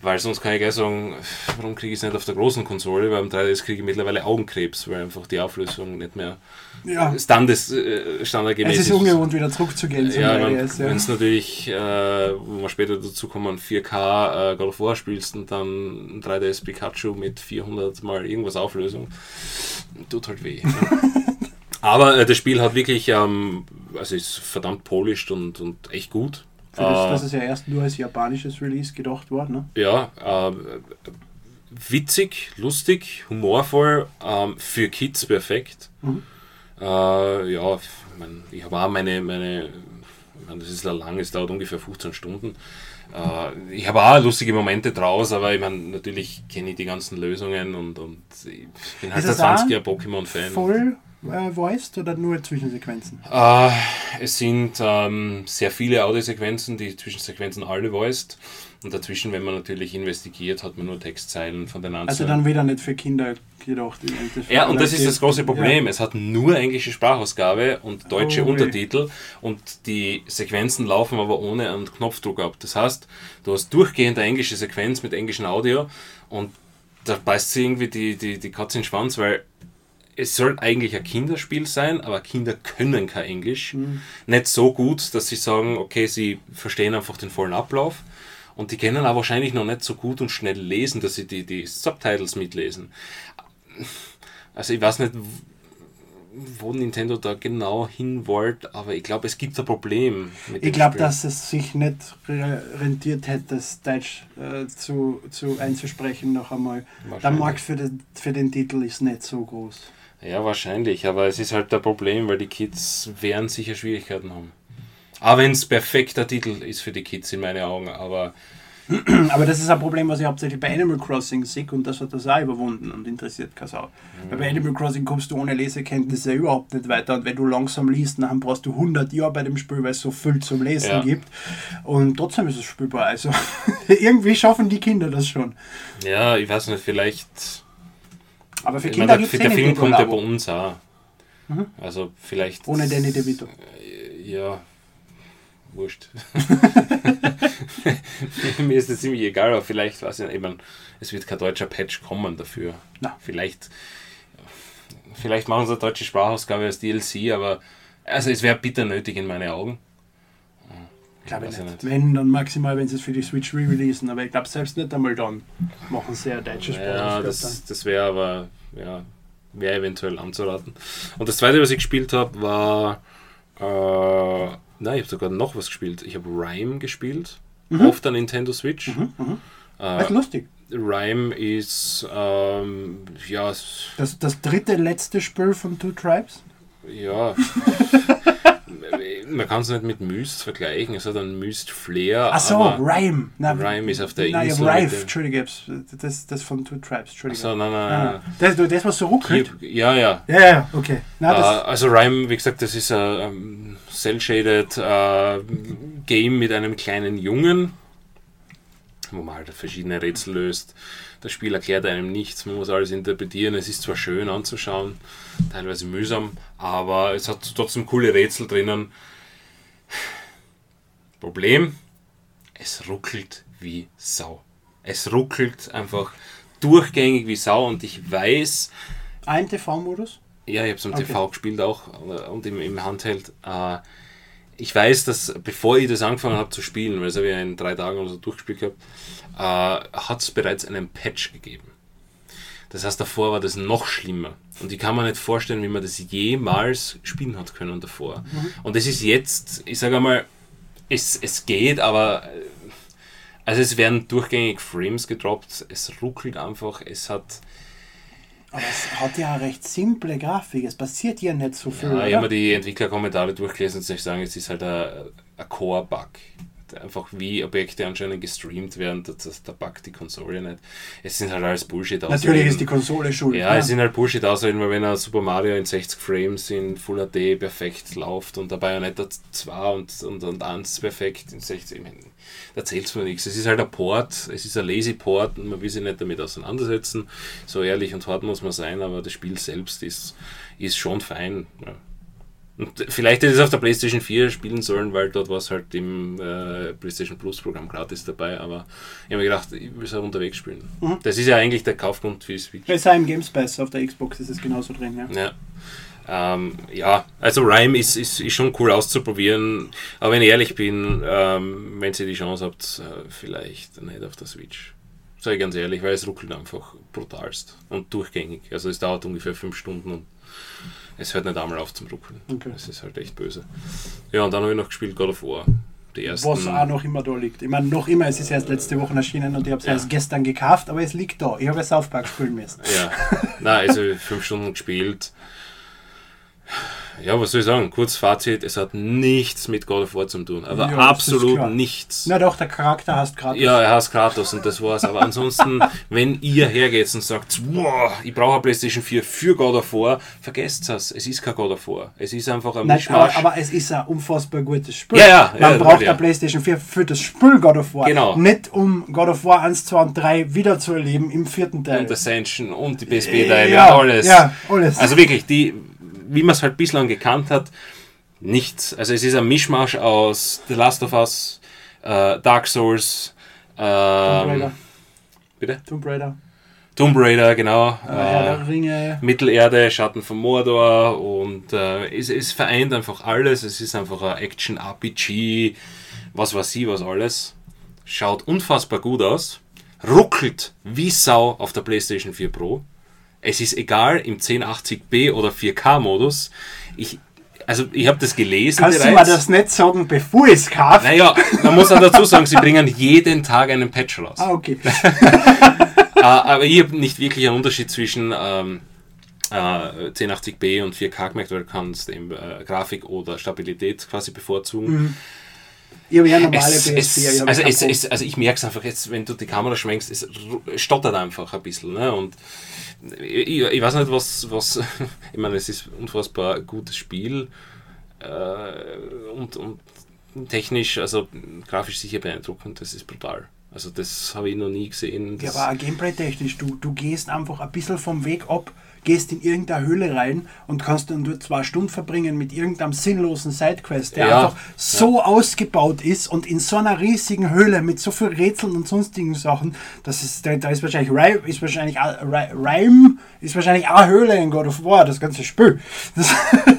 Weil sonst kann ich gleich sagen, warum kriege ich es nicht auf der großen Konsole, weil am 3DS kriege ich mittlerweile Augenkrebs, weil einfach die Auflösung nicht mehr Ja. standes, äh, standardgemäß Es ist ungewohnt, wieder zurückzugehen zum ja, 3DS. wenn Ja. es natürlich, äh, wo wir später dazu kommen, 4K äh, God of War spielst und dann ein 3DS Pikachu mit 400 mal irgendwas Auflösung, tut halt weh. ne? Aber äh, das Spiel hat wirklich, ähm, also ist verdammt polished und, und echt gut. Für das, Äh, dass es ja erst nur als japanisches Release gedacht war. Ne? ja, äh, witzig, lustig, humorvoll, ähm, für Kids perfekt. Mhm. Äh, ja, ich, mein, ich habe auch meine, meine ich mein, das ist lang, es dauert ungefähr 15 Stunden. Äh, ich habe auch lustige Momente draus, aber ich meine, natürlich kenne ich die ganzen Lösungen und, und ich bin halt Ist der es auch 20er Pokémon-Fan. Voll äh, voiced oder nur Zwischensequenzen? Äh, es sind ähm, sehr viele Audiosequenzen, die Zwischensequenzen alle voiced. Und dazwischen, wenn man natürlich investigiert, hat man nur Textzeilen von den Also Anzeigen. dann wieder nicht für Kinder gedacht. ja, und das ist das große Problem. Es hat nur englische Sprachausgabe und deutsche Oh. Untertitel und die Sequenzen laufen aber ohne einen Knopfdruck ab. Das heißt, du hast durchgehend eine englische Sequenz mit englischem Audio und da beißt sie irgendwie die, die, die Katze in den Schwanz, weil es soll eigentlich ein Kinderspiel sein, aber Kinder können kein Englisch. Nicht so gut, dass sie sagen, okay, sie verstehen einfach den vollen Ablauf. Und die können auch wahrscheinlich noch nicht so gut und schnell lesen, dass sie die, die Subtitles mitlesen. Also ich weiß nicht, wo Nintendo da genau hin wollte, aber ich glaube, es gibt ein Problem. Ich glaube, dass es sich nicht rentiert hätte, das Deutsch äh, zu, zu einzusprechen noch einmal. Der Markt für den, für den Titel ist nicht so groß. Ja, wahrscheinlich, aber es ist halt ein Problem, weil die Kids werden sicher Schwierigkeiten haben. Auch wenn es perfekter Titel ist für die Kids in meinen Augen, aber Aber das ist ein Problem, was ich hauptsächlich bei Animal Crossing sehe und das hat das auch überwunden und interessiert keine Sau. Mhm. Weil bei Animal Crossing kommst du ohne Lesekenntnisse überhaupt nicht weiter und wenn du langsam liest, dann brauchst du 100 Jahre bei dem Spiel, weil es so viel zum Lesen ja. gibt und trotzdem ist es spielbar. Also irgendwie schaffen die Kinder das schon. Ja, ich weiß nicht, vielleicht... Aber für Kinder gibt es Der Film kommt ja bei uns auch. Mhm. Also vielleicht... Ohne Danny DeVito. Ja, wurscht. Mir ist das ziemlich egal, aber vielleicht, weiß ich, ich meine, es wird kein deutscher Patch kommen dafür. Na. Vielleicht, vielleicht machen sie eine deutsche Sprachausgabe als DLC, aber also es wäre bitter nötig in meinen Augen. Glaube ich nicht. nicht. Wenn, dann maximal, wenn sie es für die Switch re-releasen, aber ich glaube selbst nicht einmal dann machen sie eine deutsche Sprache. Ja, das, das wäre aber, ja, wäre eventuell anzuraten. Und das zweite, was ich gespielt habe, war äh, Nein, ich habe sogar noch was gespielt. Ich habe Rhyme gespielt mhm. auf der Nintendo Switch. Mhm, mhm. Äh, lustig. Rhyme ist ähm, ja. Das, das dritte letzte Spiel von Two Tribes? Ja. man kann es nicht mit Myst vergleichen. Es hat einen Myst Flair. Achso, Rhyme. Na, Rhyme ist auf der nein, Insel. Nein, Rife, Entschuldige, das, das von Two Tribes, Entschuldige. Achso, nein, nein, nein. Das, das was so ruckelt? Ja, ja. Ja, ja, okay. Na, uh, also Rhyme, wie gesagt, das ist ein Cell-Shaded uh, Game mit einem kleinen Jungen, wo man halt verschiedene Rätsel löst. Das Spiel erklärt einem nichts, man muss alles interpretieren. Es ist zwar schön anzuschauen, teilweise mühsam, aber es hat trotzdem coole Rätsel drinnen. Problem, es ruckelt wie Sau. Es ruckelt einfach durchgängig wie Sau und ich weiß. Ein TV-Modus? Ja, ich habe es im okay. TV gespielt auch und im, im Handheld. Äh, ich weiß, dass bevor ich das angefangen habe zu spielen, weil es habe ich in drei Tagen oder so durchgespielt gehabt, äh, hat es bereits einen Patch gegeben. Das heißt, davor war das noch schlimmer. Und ich kann mir nicht vorstellen, wie man das jemals spielen hat können davor. Mhm. Und es ist jetzt, ich sage einmal, es, es geht, aber äh, also es werden durchgängig Frames gedroppt, es ruckelt einfach, es hat. Aber es hat ja eine recht simple Grafik, es passiert ja nicht so viel. Ja, ich habe mir die Entwicklerkommentare durchgelesen und ich sagen, es ist halt ein, ein Core-Bug einfach wie Objekte anscheinend gestreamt werden, das, das, da packt die Konsole nicht. Es sind halt alles Bullshit ausreden. Natürlich ist die Konsole schuld. Ja, ja, es sind halt Bullshit ausreden, weil wenn ein Super Mario in 60 Frames in Full HD perfekt läuft und der Bayonetta 2 und, und, und 1 perfekt in 60, ich meine, da zählt es mir nichts. Es ist halt ein Port, es ist ein Lazy Port und man will sich nicht damit auseinandersetzen. So ehrlich und hart muss man sein, aber das Spiel selbst ist, ist schon fein. Ja. Und vielleicht hätte es auf der PlayStation 4 spielen sollen, weil dort war es halt im äh, PlayStation Plus Programm gratis dabei, aber ich habe mir gedacht, ich will es auch unterwegs spielen. Mhm. Das ist ja eigentlich der Kaufgrund für die Switch. Es sei im Game Space auf der Xbox ist es genauso drin, ja. Ja. Ähm, ja, also Rhyme ist, ist, ist schon cool auszuprobieren, aber wenn ich ehrlich bin, ähm, wenn ihr die Chance habt, äh, vielleicht nicht auf der Switch. Sag ich ganz ehrlich, weil es ruckelt einfach brutalst und durchgängig. Also es dauert ungefähr fünf Stunden und es hört nicht einmal auf zum Ruckeln. Okay. Das ist halt echt böse. Ja, und dann habe ich noch gespielt God of War. Die ersten Was auch noch immer da liegt. Ich meine, noch immer, es ist erst letzte Woche erschienen und ich habe es ja. erst gestern gekauft, aber es liegt da. Ich habe es South Park spielen müssen. Ja, nein, also fünf Stunden gespielt ja, was soll ich sagen? Kurz Fazit, es hat nichts mit God of War zu tun. Aber ja, absolut nichts. Na doch, der Charakter heißt Kratos. Ja, er heißt Kratos und das war's. Aber ansonsten, wenn ihr hergeht und sagt, ich brauche eine Playstation 4 für God of War, vergesst es. Es ist kein God of War. Es ist einfach ein Nein, aber, aber, es ist ein unfassbar gutes Spiel. Ja, ja. Man ja, braucht ja. eine Playstation 4 für das Spiel God of War. Genau. Nicht um God of War 1, 2 und 3 wiederzuerleben im vierten Teil. Und Ascension und die PSP-Teile ja, und alles. Ja, alles. Also wirklich, die wie man es halt bislang gekannt hat, nichts. Also es ist ein Mischmasch aus The Last of Us, äh, Dark Souls, ähm, Tomb Raider. Bitte? Tomb Raider. Tomb Raider, genau. Äh, Ringe. Mittelerde, Schatten von Mordor und äh, es, es vereint einfach alles. Es ist einfach ein Action-RPG, was weiß ich, was alles. Schaut unfassbar gut aus. Ruckelt wie Sau auf der PlayStation 4 Pro Es ist egal im 1080p oder 4K-Modus. Ich, also ich habe das gelesen Kannst du bereits. mir das nicht sagen, bevor ich es kaufe? Naja, man muss auch dazu sagen, sie bringen jeden Tag einen Patch raus. Ah, okay. Äh, aber ich habe nicht wirklich einen Unterschied zwischen ähm, äh, 1080p und 4K gemerkt, weil du kannst eben äh, Grafik oder Stabilität quasi bevorzugen. Ich habe ja normale Es, PS4. es, ich also, es, es, also ich merke es einfach jetzt, wenn du die Kamera schwenkst, es stottert einfach ein bisschen. Ne? Und ich, ich weiß nicht, was, was. Ich meine, es ist ein unfassbar gutes Spiel äh, und, und technisch, also grafisch sicher beeindruckend, das ist brutal. Also das habe ich noch nie gesehen. Ja, aber auch gameplay-technisch, du, du gehst einfach ein bisschen vom Weg ab, gehst in irgendeine Höhle rein und kannst dann dort zwei Stunden verbringen mit irgendeinem sinnlosen Sidequest, der Ja, einfach so ausgebaut ist und in so einer riesigen Höhle mit so viel Rätseln und sonstigen Sachen, das ist, da, da ist wahrscheinlich Rhyme, ist wahrscheinlich Rhyme ist wahrscheinlich eine Höhle in God of War, das ganze Spiel. Das,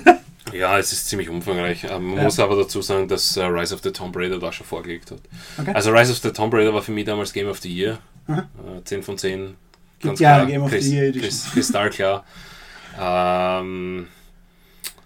ja, es ist ziemlich umfangreich. Ähm, Man Ja. muss aber dazu sagen, dass äh, Rise of the Tomb Raider da schon vorgelegt hat. Okay. Also Rise of the Tomb Raider war für mich damals Game of the Year. Äh, 10 von 10. Ganz ja klar. Game of the Chris- Year Edition. Kristallklar. Ähm,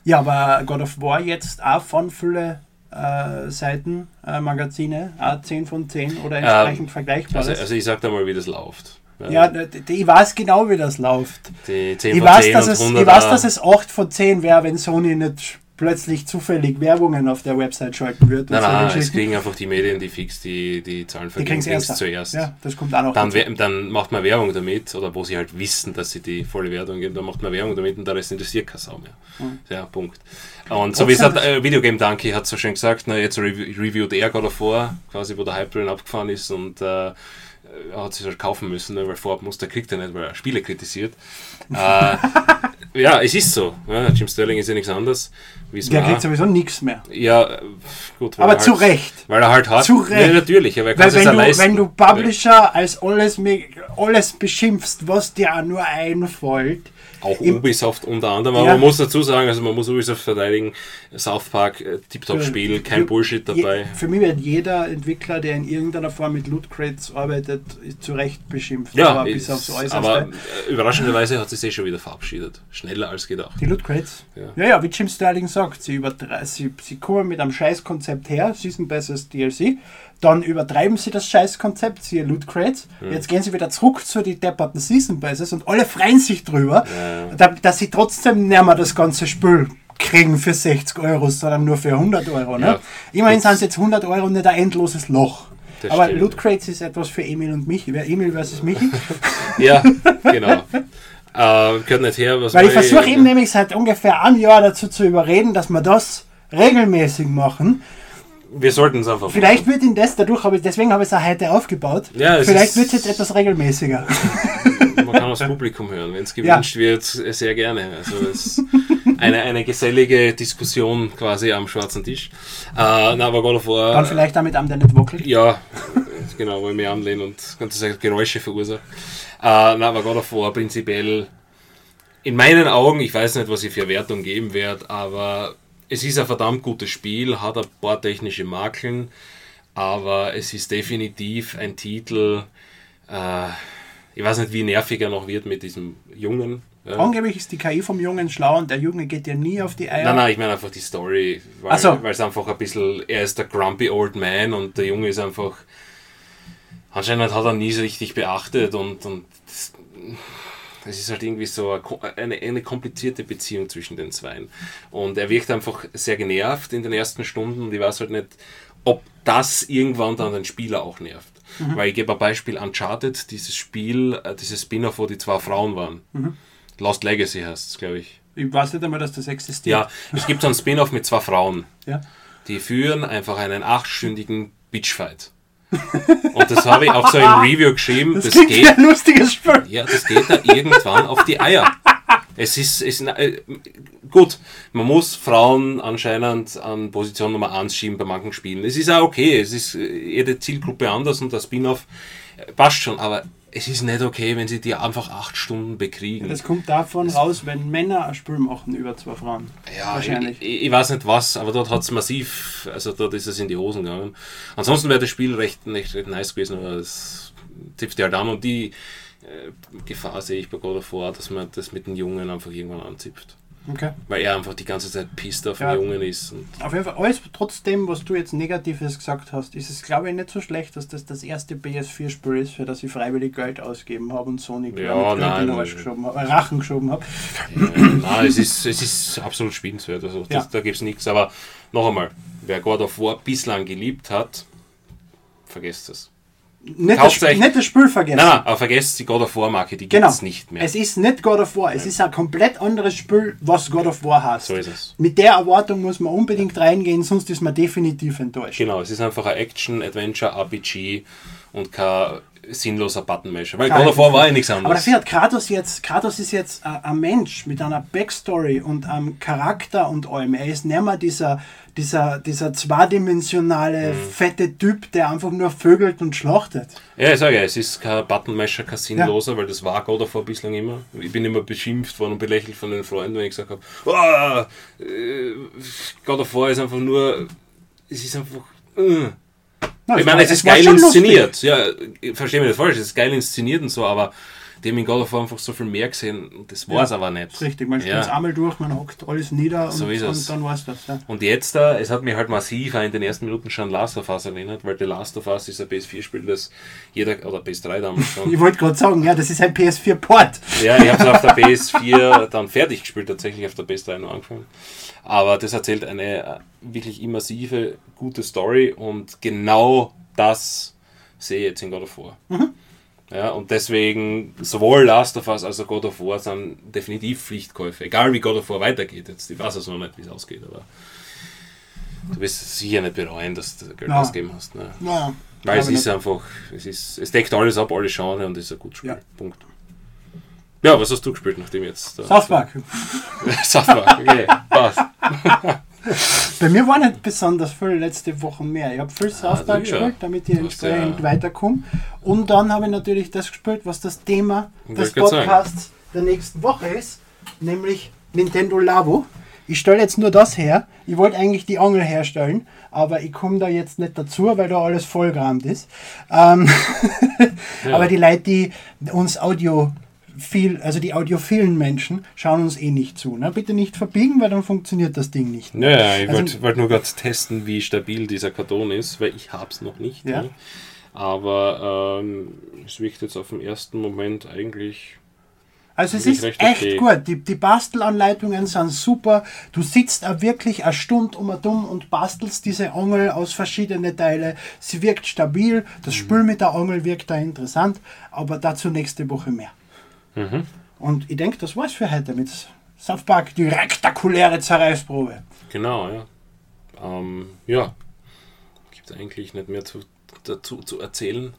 ja, aber God of War jetzt auch von Fülle äh, Seiten, äh, Magazine, auch 10 von 10 oder entsprechend vergleichbar. also, also ich sag da mal, wie das läuft. Ja, d- ich weiß genau, wie das läuft. die 10 Ich von weiß, 10 dass es, 100 ich weiß, dass es 8 von 10 wäre, wenn Sony nicht plötzlich zufällig Werbungen auf der Website schalten würde. Nein, so nein, es kriegen einfach die Medien, die fix die, die Zahlen die vergeben, kriegen es kriegen's erst. zuerst. Ja, das kommt auch noch Dann, dann macht man Werbung damit, oder wo sie halt wissen, dass sie die volle Wertung geben, dann macht man Werbung damit und der Rest interessiert keine Sau mehr. Mhm. Ja, Punkt. Und so wie es hat, äh, Videogame Donkey hat so schön gesagt, na, jetzt rev reviewt er of War, quasi wo der Hype abgefahren ist und äh, er hat sich halt kaufen müssen, ne, weil vorab muss, der kriegt er nicht, weil er Spiele kritisiert. äh, ja, es ist so. Ja, Jim Sterling ist ja nichts anderes. Der kriegt sowieso nichts mehr. Ja, gut. Aber er zu halt, Recht. Weil er halt hat. Zu Recht. Ja, natürlich, aber er Weil wenn du, leisten. wenn du Publisher als alles, alles beschimpfst, was dir auch nur einfällt, Auch Im- Ubisoft unter anderem, aber Ja. man muss dazu sagen, also man muss Ubisoft verteidigen, South Park, äh, Tiptop-Spiel, kein Für- Bullshit dabei. Je, für mich wird jeder Entwickler, der in irgendeiner Form mit Loot Crates arbeitet, zu Recht beschimpft. Ja, aber bis ist, aber äh, überraschenderweise hat sie sich schon wieder verabschiedet. Schneller als gedacht. Die Loot Crates? Ja. Ja, ja, wie Jim Sterling sagt, sie, sie, sie kommen mit einem Scheißkonzept her, Season Passes DLC, dann übertreiben sie das Scheißkonzept, siehe Loot Crates, jetzt gehen sie wieder zurück zu den depperten Season Passes und alle freuen sich drüber, Ja. da, dass sie trotzdem nicht mehr das ganze Spiel kriegen für 60 Euro, sondern nur für 100 Euro. Ne? Ja. Immerhin sind es jetzt 100 Euro nicht ein endloses Loch. Das Aber stimmt. Loot Crates ist etwas für Emil und Michi. Wer Emil versus Michi? Ja, genau. äh, gehört nicht her, was Weil ich versuche eben nämlich seit ungefähr einem Jahr dazu zu überreden, dass wir das regelmäßig machen. Wir sollten es einfach Vielleicht wird ihn das, dadurch habe ich, deswegen habe ich es auch heute aufgebaut. Ja, es Vielleicht wird es jetzt etwas regelmäßiger. machen. Man kann das Publikum hören, wenn es gewünscht wird, sehr gerne. Also es ist eine, eine gesellige Diskussion quasi am schwarzen Tisch. Äh, na, aber God of War... Dann vielleicht damit am der nicht wackelt. Ja, genau, wo ich mich anlehne und ganze Geräusche verursache. Äh, na, aber God of War prinzipiell, in meinen Augen, ich weiß nicht, was ich für Wertung geben werde, aber es ist ein verdammt gutes Spiel, hat ein paar technische Makeln, aber es ist definitiv ein Titel, äh, ich weiß nicht, wie nervig er noch wird mit diesem Jungen. Ja. Angeblich ist die KI vom Jungen schlau und der Junge geht dir nie auf die Eier. Nein, nein, ich meine einfach die Story, weil so. es einfach ein bisschen, er ist der grumpy old man und der Junge ist einfach, anscheinend hat er nie so richtig beachtet und, und das, es ist halt irgendwie so eine, eine, komplizierte Beziehung zwischen den Zweien. Und er wirkt einfach sehr genervt in den ersten Stunden und ich weiß halt nicht, ob das irgendwann dann den Spieler auch nervt. Weil ich gebe ein Beispiel Uncharted, dieses Spiel, äh, dieses Spin-off, wo die zwei Frauen waren. Lost Legacy heißt es, glaube ich. Ich weiß nicht einmal, dass das existiert. Ja, es gibt so einen Spin-off mit zwei Frauen. ja. Die führen einfach einen achtstündigen Bitchfight. Und das habe ich auch so im Review geschrieben. Das, Das, klingt wie geht, ein lustiges Spiel. ja, das geht da irgendwann auf die Eier. Es ist, ist äh, gut, man muss Frauen anscheinend an Position Nummer 1 schieben bei manchen Spielen. Es ist auch okay, es ist äh, jede Zielgruppe anders und der Spin-off äh, passt schon, aber es ist nicht okay, wenn sie die einfach acht Stunden bekriegen. Das kommt davon raus, wenn Männer ein Spiel machen über zwei Frauen. Ja, Wahrscheinlich. Ich, ich weiß nicht was, aber dort hat es massiv, also dort ist es in die Hosen gegangen. Ansonsten wäre das Spiel recht, recht, recht nice gewesen, aber es ja halt an und die, äh, Gefahr sehe ich bei God of War, dass man das mit den Jungen einfach irgendwann anzipft. Okay. Weil er einfach die ganze Zeit pisst auf Ja. den Jungen ist. Auf jeden Fall, alles trotzdem, was du jetzt Negatives gesagt hast, ist es, glaube ich, nicht so schlecht, dass das das erste PS4-Spiel ist, für das ich freiwillig Geld ausgeben habe und Sony Ja, nein. in den Arsch geschoben habe, äh, Rachen geschoben habe. äh, nein, es ist, es ist absolut spielenswert. Also das, Ja. Da gibt es nichts. Aber noch einmal, wer God of War bislang geliebt hat, vergesst es. Nicht das, Kauft Sp- das Spiel vergessen. Nein, nein, aber vergesst die God of War-Marke, die gibt Genau. es nicht mehr. Es ist nicht God of War, es ist ein komplett anderes Spiel, was God of War heißt. so ist es. Mit der Erwartung muss man unbedingt reingehen, sonst ist man definitiv enttäuscht. Genau, es ist einfach ein Action, Adventure, RPG und kein sinnloser Buttonmasher. Weil God of War war ja nichts Aber anderes. dafür hat Kratos jetzt, Kratos ist jetzt ein, ein Mensch mit einer Backstory und einem Charakter und allem. Er ist nicht mehr dieser, dieser, dieser zweidimensionale, Mhm. fette Typ, der einfach nur vögelt und schlachtet. Ja, ich sage ja, es ist kein Buttonmasher, kein sinnloser, weil das war God of War bislang immer. Ich bin immer beschimpft worden und belächelt von den Freunden, wenn ich gesagt habe, oh, äh, God of War ist einfach nur, es ist einfach... Äh. Na, Ich meine, es ist geil inszeniert. Ja, verstehe mich nicht falsch, es ist geil inszeniert und so, aber die haben in God of War einfach so viel mehr gesehen und das war es aber nicht. Richtig, man spielt Ja. es einmal durch, man hockt alles nieder und, So es. und dann war es das. Ja. Und jetzt da, es hat mich halt massiv in den ersten Minuten schon Last of Us erinnert, weil The Last of Us ist ein PS4-Spiel, das jeder, oder PS3 damals schon. Ich wollte gerade sagen, ja, das ist ein PS4-Port. ja, ich habe es auf der PS4 dann fertig gespielt, tatsächlich auf der PS3 nur angefangen. Aber das erzählt eine äh, wirklich immersive, gute Story und genau das sehe ich jetzt in God of War. Ja, und deswegen sowohl Last of Us als auch God of War sind definitiv Pflichtkäufe. Egal wie God of War weitergeht jetzt. Ich weiß also noch nicht, wie es ausgeht, aber du wirst sicher nicht bereuen, dass du Geld Ja. ausgegeben hast. Ne? Ja, Weil es ist nicht. einfach, es, ist, es deckt alles ab, alle Genre und ist ein gutes Spiel. Ja. Punkt. Ja, was hast du gespielt, nachdem jetzt... äh, South Park. South Park, okay, passt. Bei mir war nicht besonders viel letzte Woche mehr. Ich habe viel South Park ja. gespielt, damit ich hast ja- entsprechend weiterkomme. Und dann habe ich natürlich das gespielt, was das Thema des. Podcasts der nächsten Woche ist, nämlich Nintendo Labo. Ich stelle jetzt nur das her. Ich wollte eigentlich die Angel herstellen, aber ich komme da jetzt nicht dazu, weil da alles vollgerammt ist. Ähm, Aber die Leute, die uns Audio viel, also die audiophilen Menschen, schauen uns eh nicht zu. Ne? Bitte nicht verbiegen, weil dann funktioniert das Ding nicht. Naja, ich Also- wollte wollt nur gerade testen, wie stabil dieser Karton ist, weil ich hab's noch nicht. Ja. Ne? Aber ähm, es wirkt jetzt auf den ersten Moment eigentlich... Also es ist echt okay. gut. Die, die Bastelanleitungen sind super. Du sitzt auch wirklich eine Stunde um und um und bastelst diese Angel aus verschiedenen Teilen. Sie wirkt stabil. Das Mhm. Spiel mit der Angel wirkt da interessant. Aber dazu nächste Woche mehr. Mhm. Und ich denke, das war's für heute mit South Park. Die rektakuläre Zerreißprobe. Genau, ja. Ähm, ja, gibt eigentlich nicht mehr zu, dazu zu erzählen,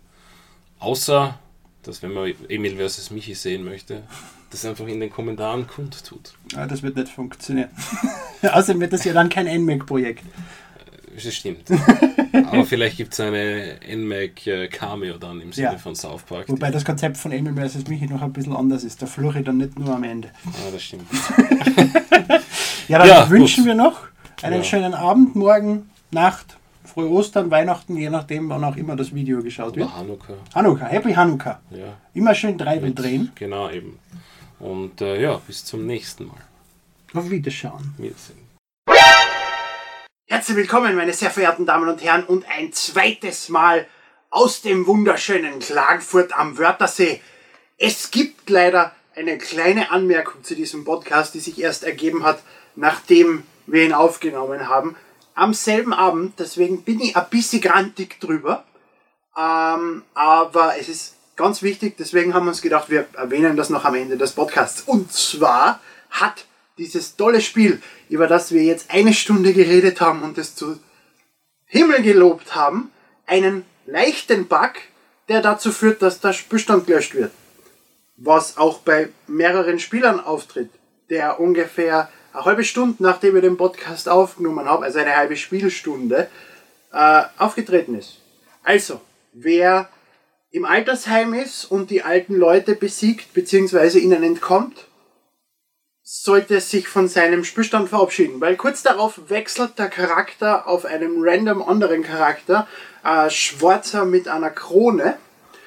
außer, dass wenn man Emil versus Michi sehen möchte, das einfach in den Kommentaren kundtut. Ja, das wird nicht funktionieren. Außerdem wird das ja dann kein NMAC-Projekt. Das stimmt. Aber vielleicht gibt es eine NMAC-Cameo dann im Sinne Ja. von South Park. Wobei das Konzept von Emil vs. Michi noch ein bisschen anders ist. Da fluche ich dann nicht nur am Ende. Ah, das stimmt. Ja, dann Ja, wünschen gut. wir noch einen Ja. schönen Abend, morgen, Nacht, frohe Ostern, Weihnachten, je nachdem, wann auch immer das Video geschaut wird. Oder Hanukkah. Hanukkah, Happy Hanukkah. Ja, Immer schön Treibel drehen. genau eben. Und äh, ja, bis zum nächsten Mal. Auf Wiederschauen. Wiedersehen. Herzlich willkommen, meine sehr verehrten Damen und Herren, und ein zweites Mal aus dem wunderschönen Klagenfurt am Wörthersee. Es gibt leider eine kleine Anmerkung zu diesem Podcast, die sich erst ergeben hat, nachdem wir ihn aufgenommen haben. Am selben Abend, deswegen bin ich ein bisschen grantig drüber. Ähm, aber es ist ganz wichtig, deswegen haben wir uns gedacht, wir erwähnen das noch am Ende des Podcasts. Und zwar hat dieses tolle Spiel, über das wir jetzt eine Stunde geredet haben und es zu Himmel gelobt haben, einen leichten Bug, der dazu führt, dass der Spielstand gelöscht wird. Was auch bei mehreren Spielern auftritt, der ungefähr eine halbe Stunde, nachdem wir den Podcast aufgenommen haben, also eine halbe Spielstunde, äh, aufgetreten ist. Also, wer im Altersheim ist und die alten Leute besiegt bzw. ihnen entkommt, sollte sich von seinem Spielstand verabschieden, weil kurz darauf wechselt der Charakter auf einem random anderen Charakter, äh, Schwarzer mit einer Krone,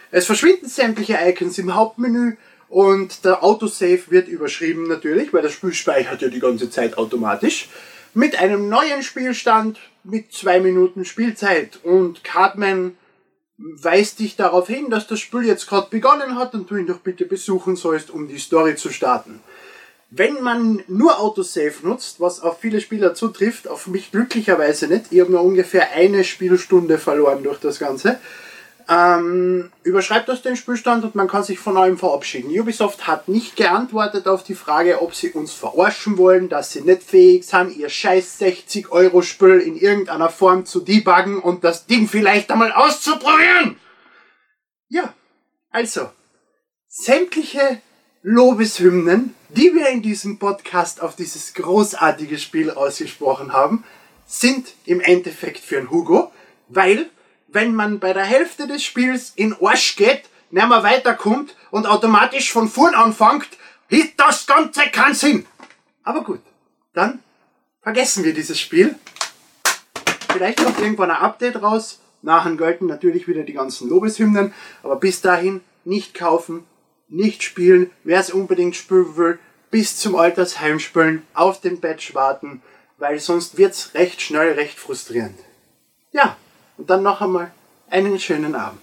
Es verschwinden sämtliche Icons im Hauptmenü und der Autosave wird überschrieben natürlich, weil das Spiel speichert ja die ganze Zeit automatisch. Mit einem neuen Spielstand mit zwei Minuten Spielzeit. Und Cartman weist dich darauf hin, dass das Spiel jetzt gerade begonnen hat und du ihn doch bitte besuchen sollst, um die Story zu starten. Wenn man nur Autosave nutzt, was auf viele Spieler zutrifft, auf mich glücklicherweise nicht, ich habe nur ungefähr eine Spielstunde verloren durch das Ganze, ähm, überschreibt das den Spielstand und man kann sich von allem verabschieden. Ubisoft hat nicht geantwortet auf die Frage, ob sie uns verarschen wollen, dass sie nicht fähig sind, ihr scheiß 60 Euro Spiel in irgendeiner Form zu debuggen und das Ding vielleicht einmal auszuprobieren. Ja, also, sämtliche Lobeshymnen, die wir in diesem Podcast auf dieses großartige Spiel ausgesprochen haben, sind im Endeffekt für einen Hugo, weil wenn man bei der Hälfte des Spiels in Arsch geht, nicht mehr weiterkommt und automatisch von vorn anfängt, hat das Ganze keinen Sinn. Aber gut, dann vergessen wir dieses Spiel. Vielleicht kommt irgendwann ein Update raus. Nachher gelten natürlich wieder die ganzen Lobeshymnen, aber bis dahin nicht kaufen, nicht spielen. Wer es unbedingt spielen will, bis zum Altersheim spielen, auf den Batch warten, weil sonst wird's recht schnell recht frustrierend. Ja, und dann noch einmal einen schönen Abend.